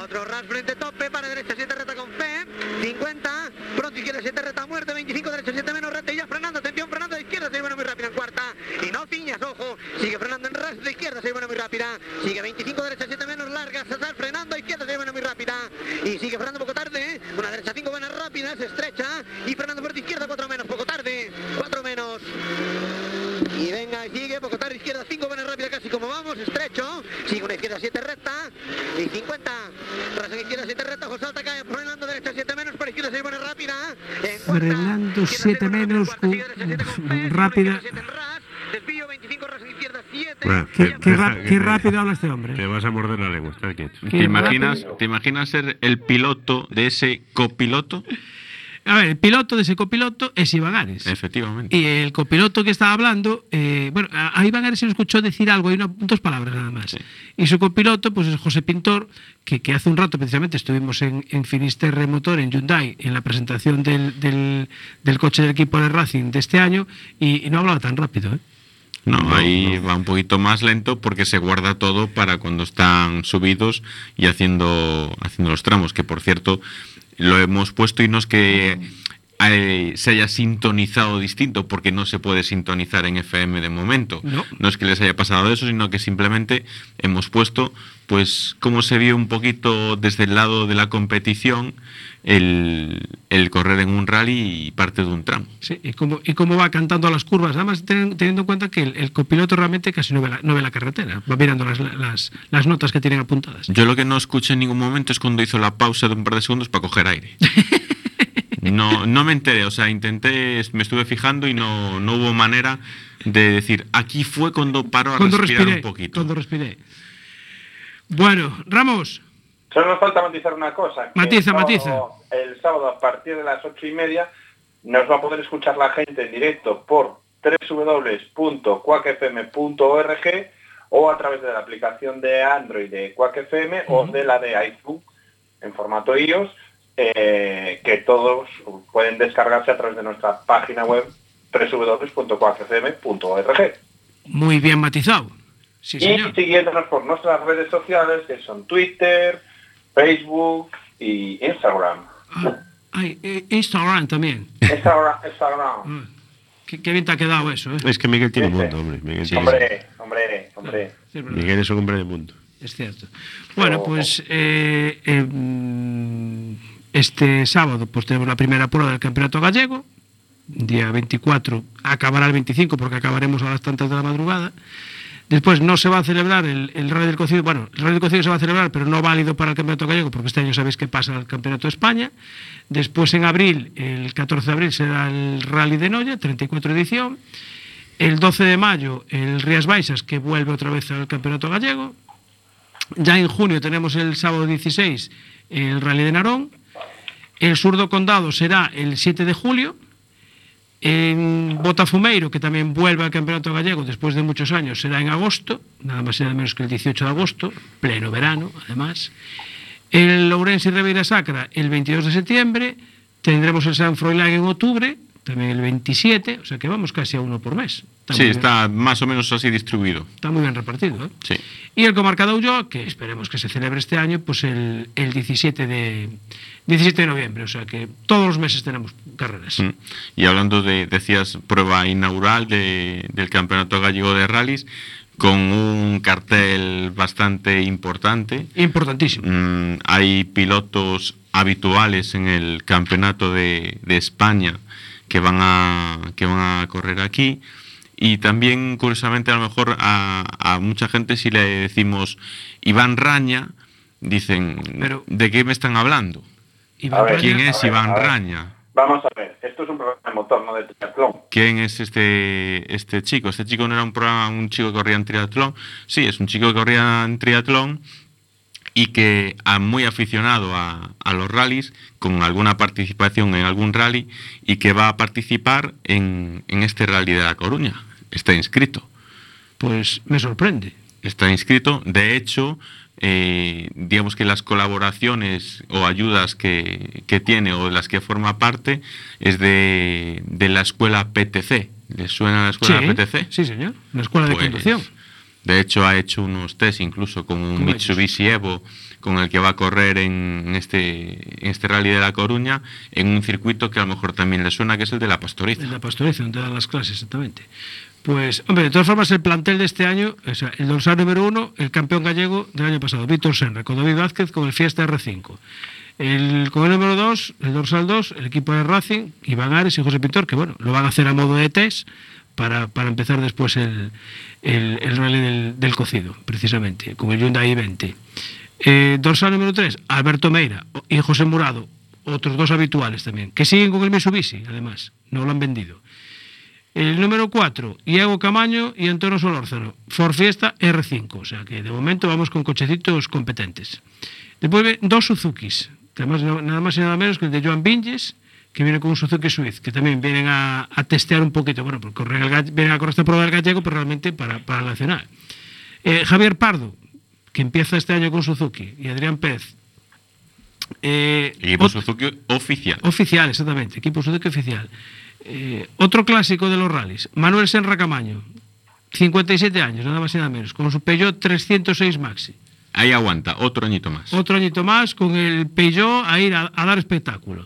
Otro ras frente tope para derecha 7 recta con fe, 50. Pronto izquierda 7 recta muerte, 25 derecha 7 menos recta y ya frenando, atención frenando de izquierda, se bueno muy rápida en cuarta. Y no ciñas, ojo, sigue frenando en ras de izquierda, se bueno muy rápida. Sigue 25 derecha 7 menos larga, Sazar frenando izquierda, se bueno muy rápida. Y sigue frenando poco tarde, ¿eh? una derecha 5 buena rápida, se estrecha. Y frenando por izquierda 4 menos, poco tarde, 4 menos. Y venga, y sigue, poco tarde, izquierda 5, buena rápida, casi como vamos, estrecho. Sigue una izquierda 7 recta. Y 50. Tras en izquierda 7 recta, José Alta cae, frenando derecha 7 menos, para izquierda 6 buena rápida. Izquierda 7 seis, buena menos, rápida, Desvío 25 ras en izquierda 7. Bueno, Qué, qué deja ra- que qué te- rápido habla este hombre. Te vas a morder la lengua, está quieto. ¿Te imaginas, rápido. ¿Te imaginas ser el piloto de ese copiloto? A ver, el piloto de ese copiloto es Iván Ares. Efectivamente. Y el copiloto que estaba hablando, eh, bueno, a a Iván Ares se lo escuchó decir algo, hay una- dos palabras nada más. Sí. Y su copiloto, pues es José Pintor, que, que hace un rato precisamente estuvimos en, en Finisterre Motor, en Hyundai, en la presentación del, del- del coche del equipo de Racing de este año, y, y no hablaba tan rápido. ¿eh? No, ahí va un poquito más lento porque se guarda todo para cuando están subidos y haciendo, haciendo los tramos, que por cierto lo hemos puesto y no es que eh, se haya sintonizado distinto porque no se puede sintonizar en FM de momento. No. es que les haya pasado eso, sino que simplemente hemos puesto pues cómo se vio un poquito desde el lado de la competición el, el correr en un rally y parte de un tramo. Sí, y cómo, y cómo va cantando a las curvas. Además, ten- teniendo en cuenta que el, el copiloto realmente casi no ve la, no ve la carretera, va mirando las, las, las notas que tienen apuntadas. Yo lo que no escuché en ningún momento es cuando hizo la pausa de un par de segundos para coger aire. No, no me enteré, o sea, intenté, me estuve fijando y no, no hubo manera de decir, aquí fue cuando paró a Cuando respirar respiré, un poquito. cuando respiré. Bueno, Ramos, Solo nos falta matizar una cosa. Matiza, sábado- matiza. El sábado a partir de las ocho y media nos va a poder escuchar la gente en directo por www.quackfm.org o a través de la aplicación de Android de Quack FM o de la de iPhone en formato iOS, eh, que todos pueden descargarse a través de nuestra página web www.quackfm.org. Muy bien matizado. Sí, y señor. siguiéndonos por nuestras redes sociales, que son Twitter, Facebook y Instagram. Ay, eh, Instagram también. Instagram, Instagram. Ah, Qué, qué bien te ha quedado eso, ¿eh? Es que Miguel tiene Sí, mundo, hombre. Miguel, tiene- Hombre, hombre, hombre. Sí, es verdad. Miguel es un hombre de mundo. Es cierto. Bueno, pues eh, eh, mm, este sábado pues tenemos la primera prueba del Campeonato Gallego. Día 24 acabará el 25 porque acabaremos a las tantas de la madrugada. Después no se va a celebrar el, Rally del Cocido. Bueno, el Rally del Cocido se va a celebrar, pero no válido para el Campeonato Gallego porque este año sabéis que pasa al Campeonato de España. Después en abril, el 14 de abril, será el Rally de Noya, 34 edición. El 12 de mayo, el Rías Baixas, que vuelve otra vez al Campeonato Gallego. Ya en junio tenemos el sábado 16 el Rally de Narón. El Surdo Condado será el 7 de julio. En Botafumeiro, que también vuelve al Campeonato Gallego después de muchos años, será en agosto, nada más y nada menos que el 18 de agosto, pleno verano, además. El Ourense y Ribeira Sacra el 22 de septiembre. Tendremos el San Froilán en octubre, también el 27, o sea que vamos casi a uno por mes. Está Sí, bien- está más o menos así distribuido. está muy bien repartido. ¿eh? Sí. Y el Comarca de Ulloa, que esperemos que se celebre este año, pues el, el 17, de, 17 de noviembre. O sea que todos los meses tenemos carreras. Mm. Y hablando de, decías, prueba inaugural de- del Campeonato Gallego de Rallys, con un cartel bastante importante. Importantísimo. Mm, hay pilotos habituales en el Campeonato de, de España que van, a, que van a correr aquí. Y también, curiosamente, a lo mejor a, a mucha gente si le decimos Iván Raña, dicen, Pero- ¿de qué me están hablando? Iván A ver, ¿Quién es ver, Iván. Raña? Vamos a ver, esto es un programa de motor, no de triatlón. ¿Quién es este, este chico? Este chico no era un, programa, un chico que corría en triatlón. Sí, es un chico que corría en triatlón y que es muy aficionado a, a los rallies, con alguna participación en algún rally y que va a participar en, en este rally de La Coruña. Está inscrito. Pues me sorprende. Está inscrito. De hecho, eh, digamos que las colaboraciones o ayudas que, que tiene o de las que forma parte es de, de la escuela PTC. ¿Le suena la escuela sí, PTC? sí, señor. La escuela de Pues, conducción. De hecho, ha hecho unos test incluso con un Mitsubishi Evo con el que va a correr en en este, en este rally de La Coruña en un circuito que a lo mejor también le suena, que es el de la Pastoriza. En la pastoriza, donde dan las clases, exactamente. Pues, hombre, de todas formas, el plantel de este año, o sea, el dorsal número uno, el campeón gallego del año pasado, Víctor Senra, con David Vázquez, con el Fiesta R5. El, con el número 2, el dorsal 2, el equipo de Racing, Iván Ares y José Pintor, que bueno, lo van a hacer a modo de test para, para empezar después el, el, el rally del, cocido, precisamente, con el Hyundai i20. Eh, dorsal número 3, Alberto Meira y José Murado, otros dos habituales también, que siguen con el Mitsubishi, además, no lo han vendido. El número 4, Iago Camaño y Antonio Solórzano. Ford Fiesta R5. O sea que de momento vamos con cochecitos competentes. Después ven dos Suzukis. además nada más y nada menos que el de Joan Vinges, que viene con un Suzuki Swift, que también vienen a, a testear un poquito. Bueno, porque galle- vienen a correr esta prueba del gallego, pero realmente para, para nacional. Eh, Javier Pardo, que empieza este año con Suzuki, y Adrián Pérez. Eh, Equipo Suzuki oficial. Oficial, exactamente, equipo Suzuki oficial. Eh, otro clásico de los rallies, Manuel Senra Camaño, 57 años, nada más y nada menos, con su Peugeot 306 Maxi. Ahí aguanta, otro añito más. Otro añito más con el Peugeot a ir a, a dar espectáculo.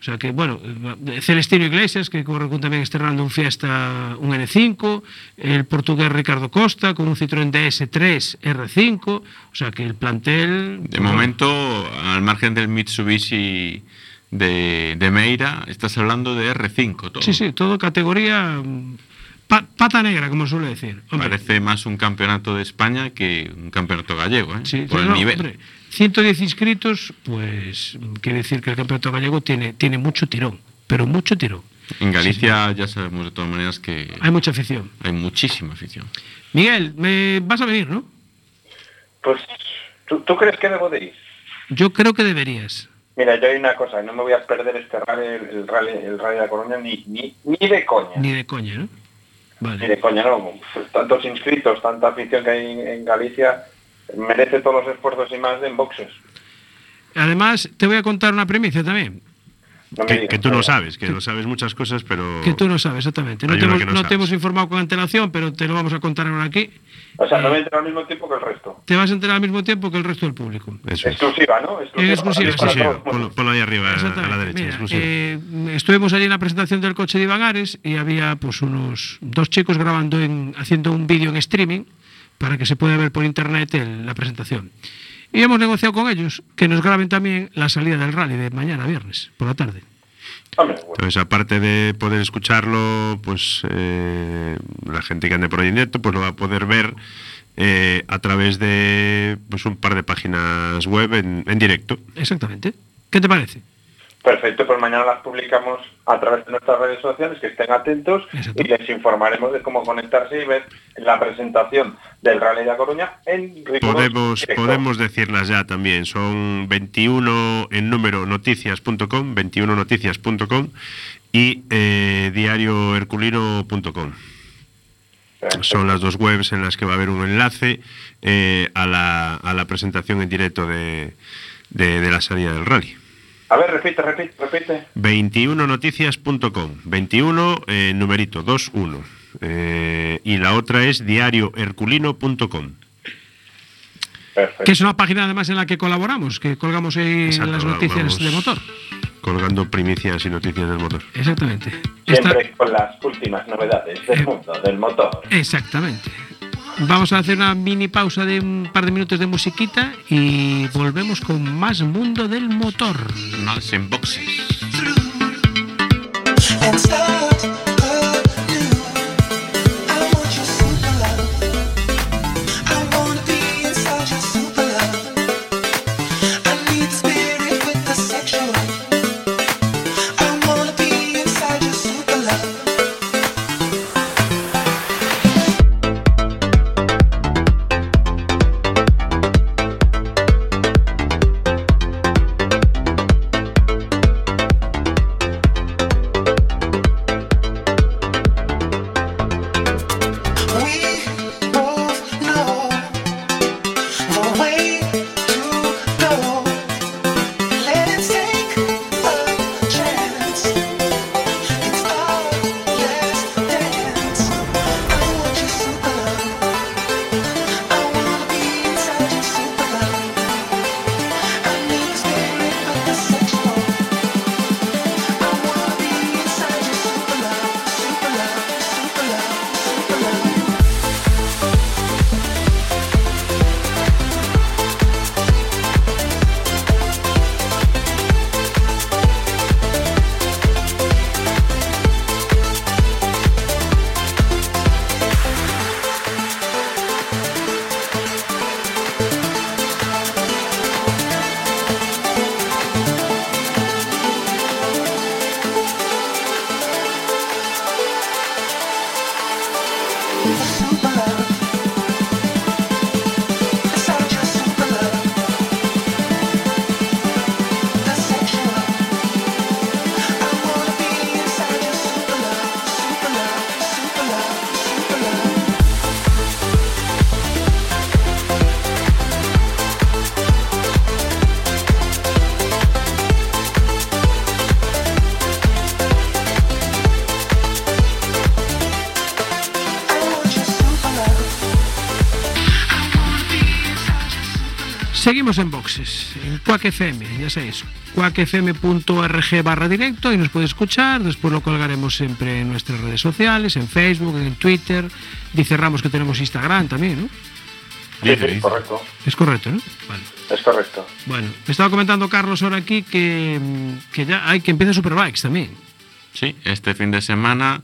O sea que, bueno, eh, Celestino Iglesias, que corre con también estrenando un Fiesta, un N5, el portugués Ricardo Costa con un Citroën DS3 R5, o sea que el plantel... De momento, al margen del Mitsubishi de, de Meira, estás hablando de R5. Todo. Sí, sí, todo categoría mm, pa- pata negra, como suele decir. Hombre, Parece más un campeonato de España que un campeonato gallego, ¿eh? Sí, por sí, el no, nivel. hombre, 110 inscritos, pues quiere decir que el campeonato gallego tiene, tiene mucho tirón, pero mucho tirón. En Galicia ya sabemos de todas maneras que Hay mucha afición. hay muchísima afición. Miguel, me vas a venir, ¿no? Pues, ¿tú, tú crees que debo de ir? Yo creo que deberías. Mira, yo hay una cosa, no me voy a perder este rally, el, rally, el rally de la Coruña, ni, ni, ni de coña. Ni de coña, ¿no? Ni Vale. de coña, no. Tantos inscritos, tanta afición que hay en, Galicia, merece todos los esfuerzos y más en boxes. Además, te voy a contar una primicia también. No Que, digas, que tú no sabes, que no sabes muchas cosas, pero... Que tú no sabes exactamente. No, te hemos, que no no te sabes. hemos informado con antelación, pero te lo vamos a contar ahora aquí. O sea, no me entero al mismo tiempo que el resto. Te vas a enterar al mismo tiempo que el resto del público. Eso es. Exclusiva, ¿no? Exclusiva. exclusiva, Exclusiva, ponlo, ponlo ahí arriba a la derecha, Mira, exclusiva. eh, estuvimos allí en la presentación del coche de Iván Ares y había pues unos dos chicos grabando en, haciendo un vídeo en streaming para que se pueda ver por internet el- la presentación. Y hemos negociado con ellos que nos graben también la salida del rally de mañana viernes por la tarde. Entonces, aparte de poder escucharlo, pues eh, la gente que ande por ahí en directo, pues lo va a poder ver eh, a través de pues un par de páginas web en, en directo. Exactamente. ¿Qué te parece? Perfecto, pues mañana las publicamos a través de nuestras redes sociales, que estén atentos Exacto. y les informaremos de cómo conectarse y ver la presentación del Rally de La Coruña en Podemos, directo. podemos decirlas ya también. Son 21 en número noticias.com, 21noticias.com y eh, diarioherculino.com. Son las dos webs en las que va a haber un enlace eh, a, la, a la presentación en directo de, de- de la salida del rally. A ver, repite, repite, repite. 21noticias.com, 21 eh, numerito 21. Eh, y la otra es diarioherculino.com. Perfecto. Que es una página además en la que colaboramos, que colgamos ahí Exacto, las noticias de motor. Colgando primicias y noticias del motor. Exactamente. Esta- Siempre con las últimas novedades del mundo, del motor. Exactamente. Vamos a hacer una mini pausa de un par de minutos de musiquita y volvemos con más mundo del motor. Más en boxes. Seguimos en boxes, en Quack FM, ya sabéis, quackfm.org barra directo y nos puede escuchar, después lo colgaremos siempre en nuestras redes sociales, en Facebook, en Twitter, dice Ramos que tenemos Instagram también, ¿no? Sí, sí, correcto. Es correcto, ¿no? Vale. Es correcto. Bueno, me estaba comentando Carlos ahora aquí que, que ya hay que empieza Superbikes también. Sí, este fin de semana,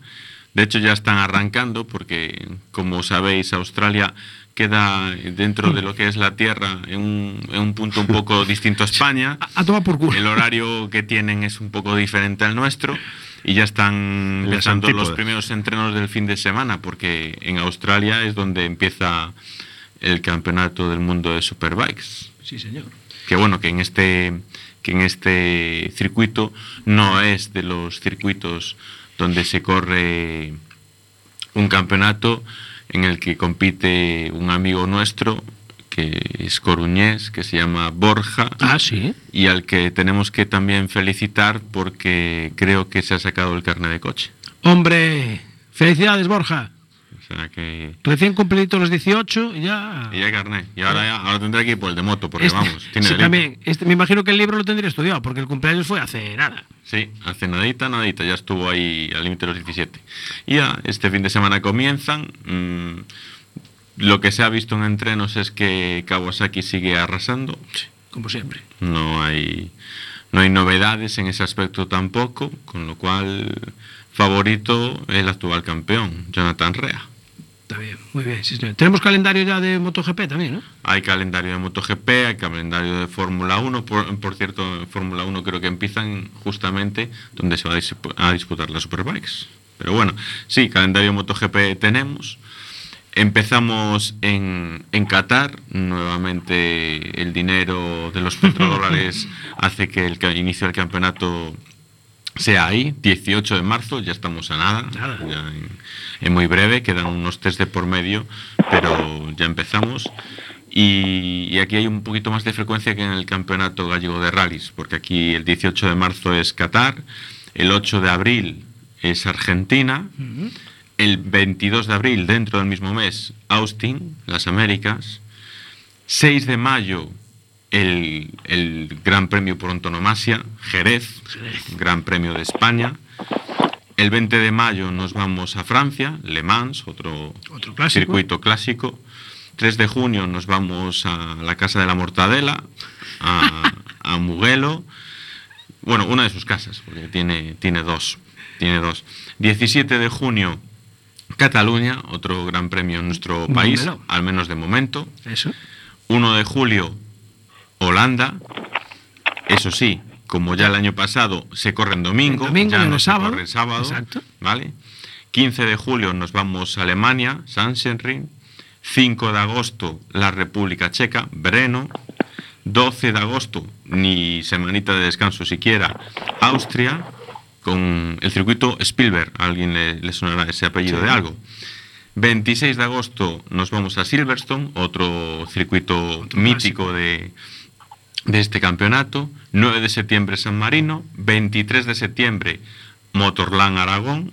de hecho ya están arrancando porque, como sabéis, Australia queda dentro de lo que es la Tierra en un, en un punto un poco distinto a España. A, a tomar por culo. El horario que tienen es un poco diferente al nuestro y ya están empezando los primeros entrenos del fin de semana porque en Australia es donde empieza el campeonato del mundo de Superbikes. Sí, señor. que bueno, que en este que en este circuito no es de los circuitos donde se corre un campeonato en el que compite un amigo nuestro que es coruñés, que se llama Borja. Ah, sí. Y al que tenemos que también felicitar porque creo que se ha sacado el carnet de coche. Hombre, felicidades, Borja. O sea que... Recién cumplido los 18 y ya... Y ya hay carnet. Y ahora, ya- ahora tendrá que ir por el de moto, porque Este- vamos, tiene sí, también. Este, me imagino que el libro lo tendría estudiado, porque el cumpleaños fue hace nada. Sí, hace nadita, nadita, ya estuvo ahí al límite de los 17. Y ya, este fin de semana comienzan. mm, lo que se ha visto en entrenos es que Kawasaki sigue arrasando. Como siempre. No hay, no hay novedades en ese aspecto tampoco, con lo cual favorito el actual campeón, Jonathan Rea. Muy bien. sí, señor. Tenemos calendario ya de MotoGP también, ¿no? Hay calendario de MotoGP, hay calendario de Fórmula 1. Por, por cierto, en Fórmula 1 creo que empiezan justamente donde se va a, dispu- a disputar las Superbikes. Pero bueno, sí, calendario MotoGP tenemos. Empezamos en, en Qatar. Nuevamente el dinero de los petrodólares hace que el inicio del campeonato sea ahí, 18 de marzo, ya estamos a nada, Nada. ya en, en muy breve, quedan unos test de por medio, pero ya empezamos. Y, y aquí hay un poquito más de frecuencia que en el campeonato gallego de rallies, porque aquí el 18 de marzo es Qatar, el 8 de abril es Argentina, el 22 de abril, dentro del mismo mes, Austin, las Américas, 6 de mayo, el, el Gran Premio por antonomasia, Jerez, Gran Premio de España. El 20 de mayo nos vamos a Francia, Le Mans, otro, Otro clásico. circuito clásico. 3 de junio nos vamos a la Casa de la Mortadela, a, a Mugello. Bueno, una de sus casas, porque tiene, tiene dos. Tiene dos. 17 de junio, Cataluña, otro gran premio en nuestro país, al menos de momento. Eso. 1 de julio, Holanda. Eso sí, como ya el año pasado se corre en domingo, En domingo, ya no es se sábado. corre el sábado. Exacto. ¿Vale? 15 de julio nos vamos a Alemania, Sachsenring. 5 de agosto, la República Checa, Breno. 12 de agosto, ni semanita de descanso siquiera, Austria, con el circuito Spielberg. ¿A alguien le, le sonará ese apellido de algo? 26 de agosto nos vamos a Silverstone, otro circuito Otro mítico de, de este campeonato. 9 de septiembre San Marino. 23 de septiembre Motorland Aragón.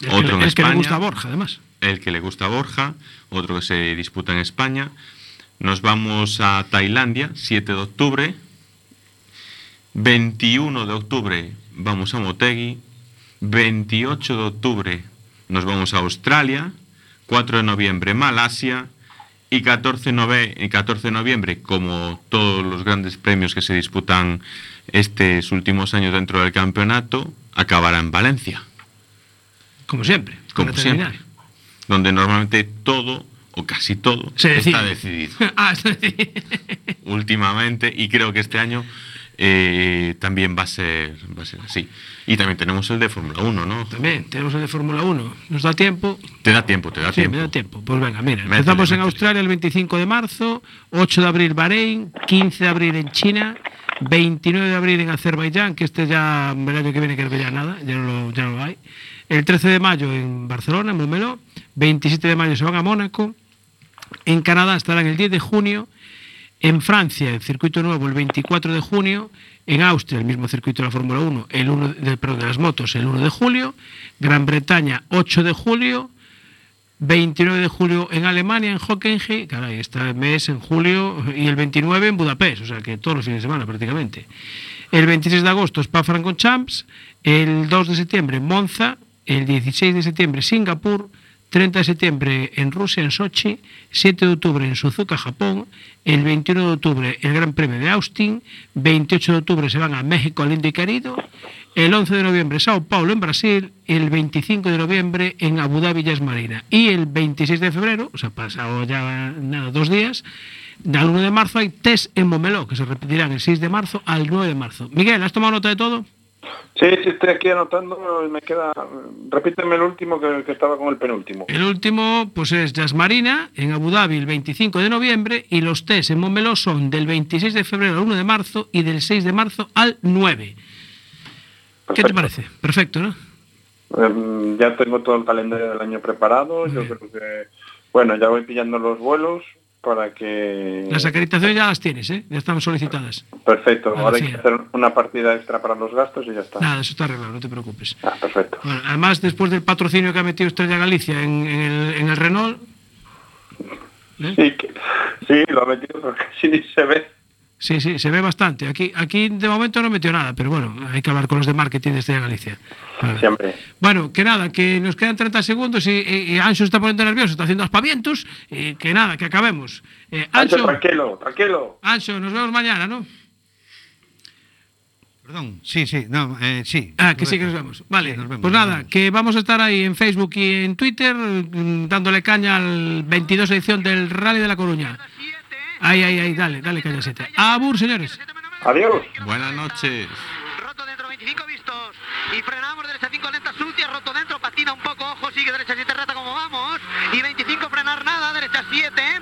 El, que, Otro le- en el que le gusta a Borja, además. El que le gusta a Borja. Otro que se disputa en España. Nos vamos a Tailandia, 7 de octubre. 21 de octubre vamos a Motegi. 28 de octubre nos vamos a Australia. 4 de noviembre Malasia. Y 14, nove- y 14 de noviembre, como todos los grandes premios que se disputan estos últimos años dentro del campeonato, acabará en Valencia, Como siempre. como siempre. Donde normalmente todo, o casi todo, Se está decidido ah, está decidido. últimamente y creo que este año eh, también va a ser va a ser así. Y también tenemos el de Fórmula 1, ¿no? También tenemos el de Fórmula 1. ¿Nos da tiempo? Te da tiempo, te da Sí, tiempo. me da tiempo. Pues venga, mira. Empezamos en. Australia el 25 de marzo, 8 de abril Bahrein, 15 de abril en China, 29 de abril en Azerbaiyán, que este ya el año que viene que ya nada, ya no lo, ya no lo hay. El 13 de mayo en Barcelona, en Montmeló, 27 de mayo se van a Mónaco, en Canadá estarán el 10 de junio, en Francia el circuito nuevo el 24 de junio, en Austria el mismo circuito de la Fórmula 1, el 1 de, perdón, de las motos el 1 de julio, Gran Bretaña 8 de julio, 29 de julio en Alemania, en Hockenheim, caray, este mes en julio, y el 29 en Budapest, o sea que todos los fines de semana prácticamente. El 26 de agosto Spa-Francorchamps, el 2 de septiembre Monza, el 16 de septiembre Singapur, 30 de septiembre en Rusia, en Sochi, 7 de octubre en Suzuka, Japón, el 21 de octubre el Gran Premio de Austin, 28 de octubre se van a México, lindo y querido, el 11 de noviembre Sao Paulo en Brasil, el 25 de noviembre en Abu Dhabi, Yas Marina, y el 26 de febrero, o sea, pasado ya nada, dos días, al 1 de marzo hay test en Momeló, que se repetirán el 6 de marzo al 9 de marzo. Miguel, ¿has tomado nota de todo? Sí, sí, estoy aquí anotando, me queda... Repíteme el último que, que estaba con el penúltimo. El último pues es Jazz Marina en Abu Dhabi el 25 de noviembre y los test en Montmeló son del 26 de febrero al 1 de marzo y del 6 de marzo al 9. ¿Qué te Perfecto. parece? Perfecto, ¿no? Em, ya tengo todo el calendario del año preparado, yo creo que... Bueno, ya voy pillando los vuelos para que... Las acreditaciones ya las tienes, ¿eh? Ya están solicitadas. Perfecto, ahora hay sí. que hacer una partida extra para los gastos y ya está. Nada, eso está arreglado, no te preocupes. Ah, perfecto. Bueno, además, después del patrocinio que ha metido Estrella Galicia en, en el, en el Renault, ¿eh? Sí, que- sí, lo ha metido porque casi ni se ve. Sí, sí, se ve bastante. Aquí, aquí de momento no metió nada, pero bueno, hay que hablar con los de marketing de Estrella Galicia. Vale. Siempre. Bueno, que nada, que nos quedan 30 segundos y, y, y Ancho está poniendo nervioso, está haciendo aspavientos, y que nada, que acabemos. Eh, Ancho, Ancho, tranquilo, tranquilo. Ancho, nos vemos mañana, ¿no? Perdón, sí, sí, no, eh, sí. Ah, que sí que nos vemos. Vale, Sí, nos vemos, pues nada, vemos. que vamos a estar ahí en Facebook y en Twitter mm, dándole caña al 22 edición del Rally de la Coruña. Ay, ay, ay, dale, dale, Callasete. Abur, señores. Adiós. Buenas noches. Roto dentro, 25 vistos. Y frenamos derecha 5 lenta, sucia, roto dentro, patina un poco, ojo, sigue derecha 7 rata como vamos. Y 25 frenar nada, derecha 7.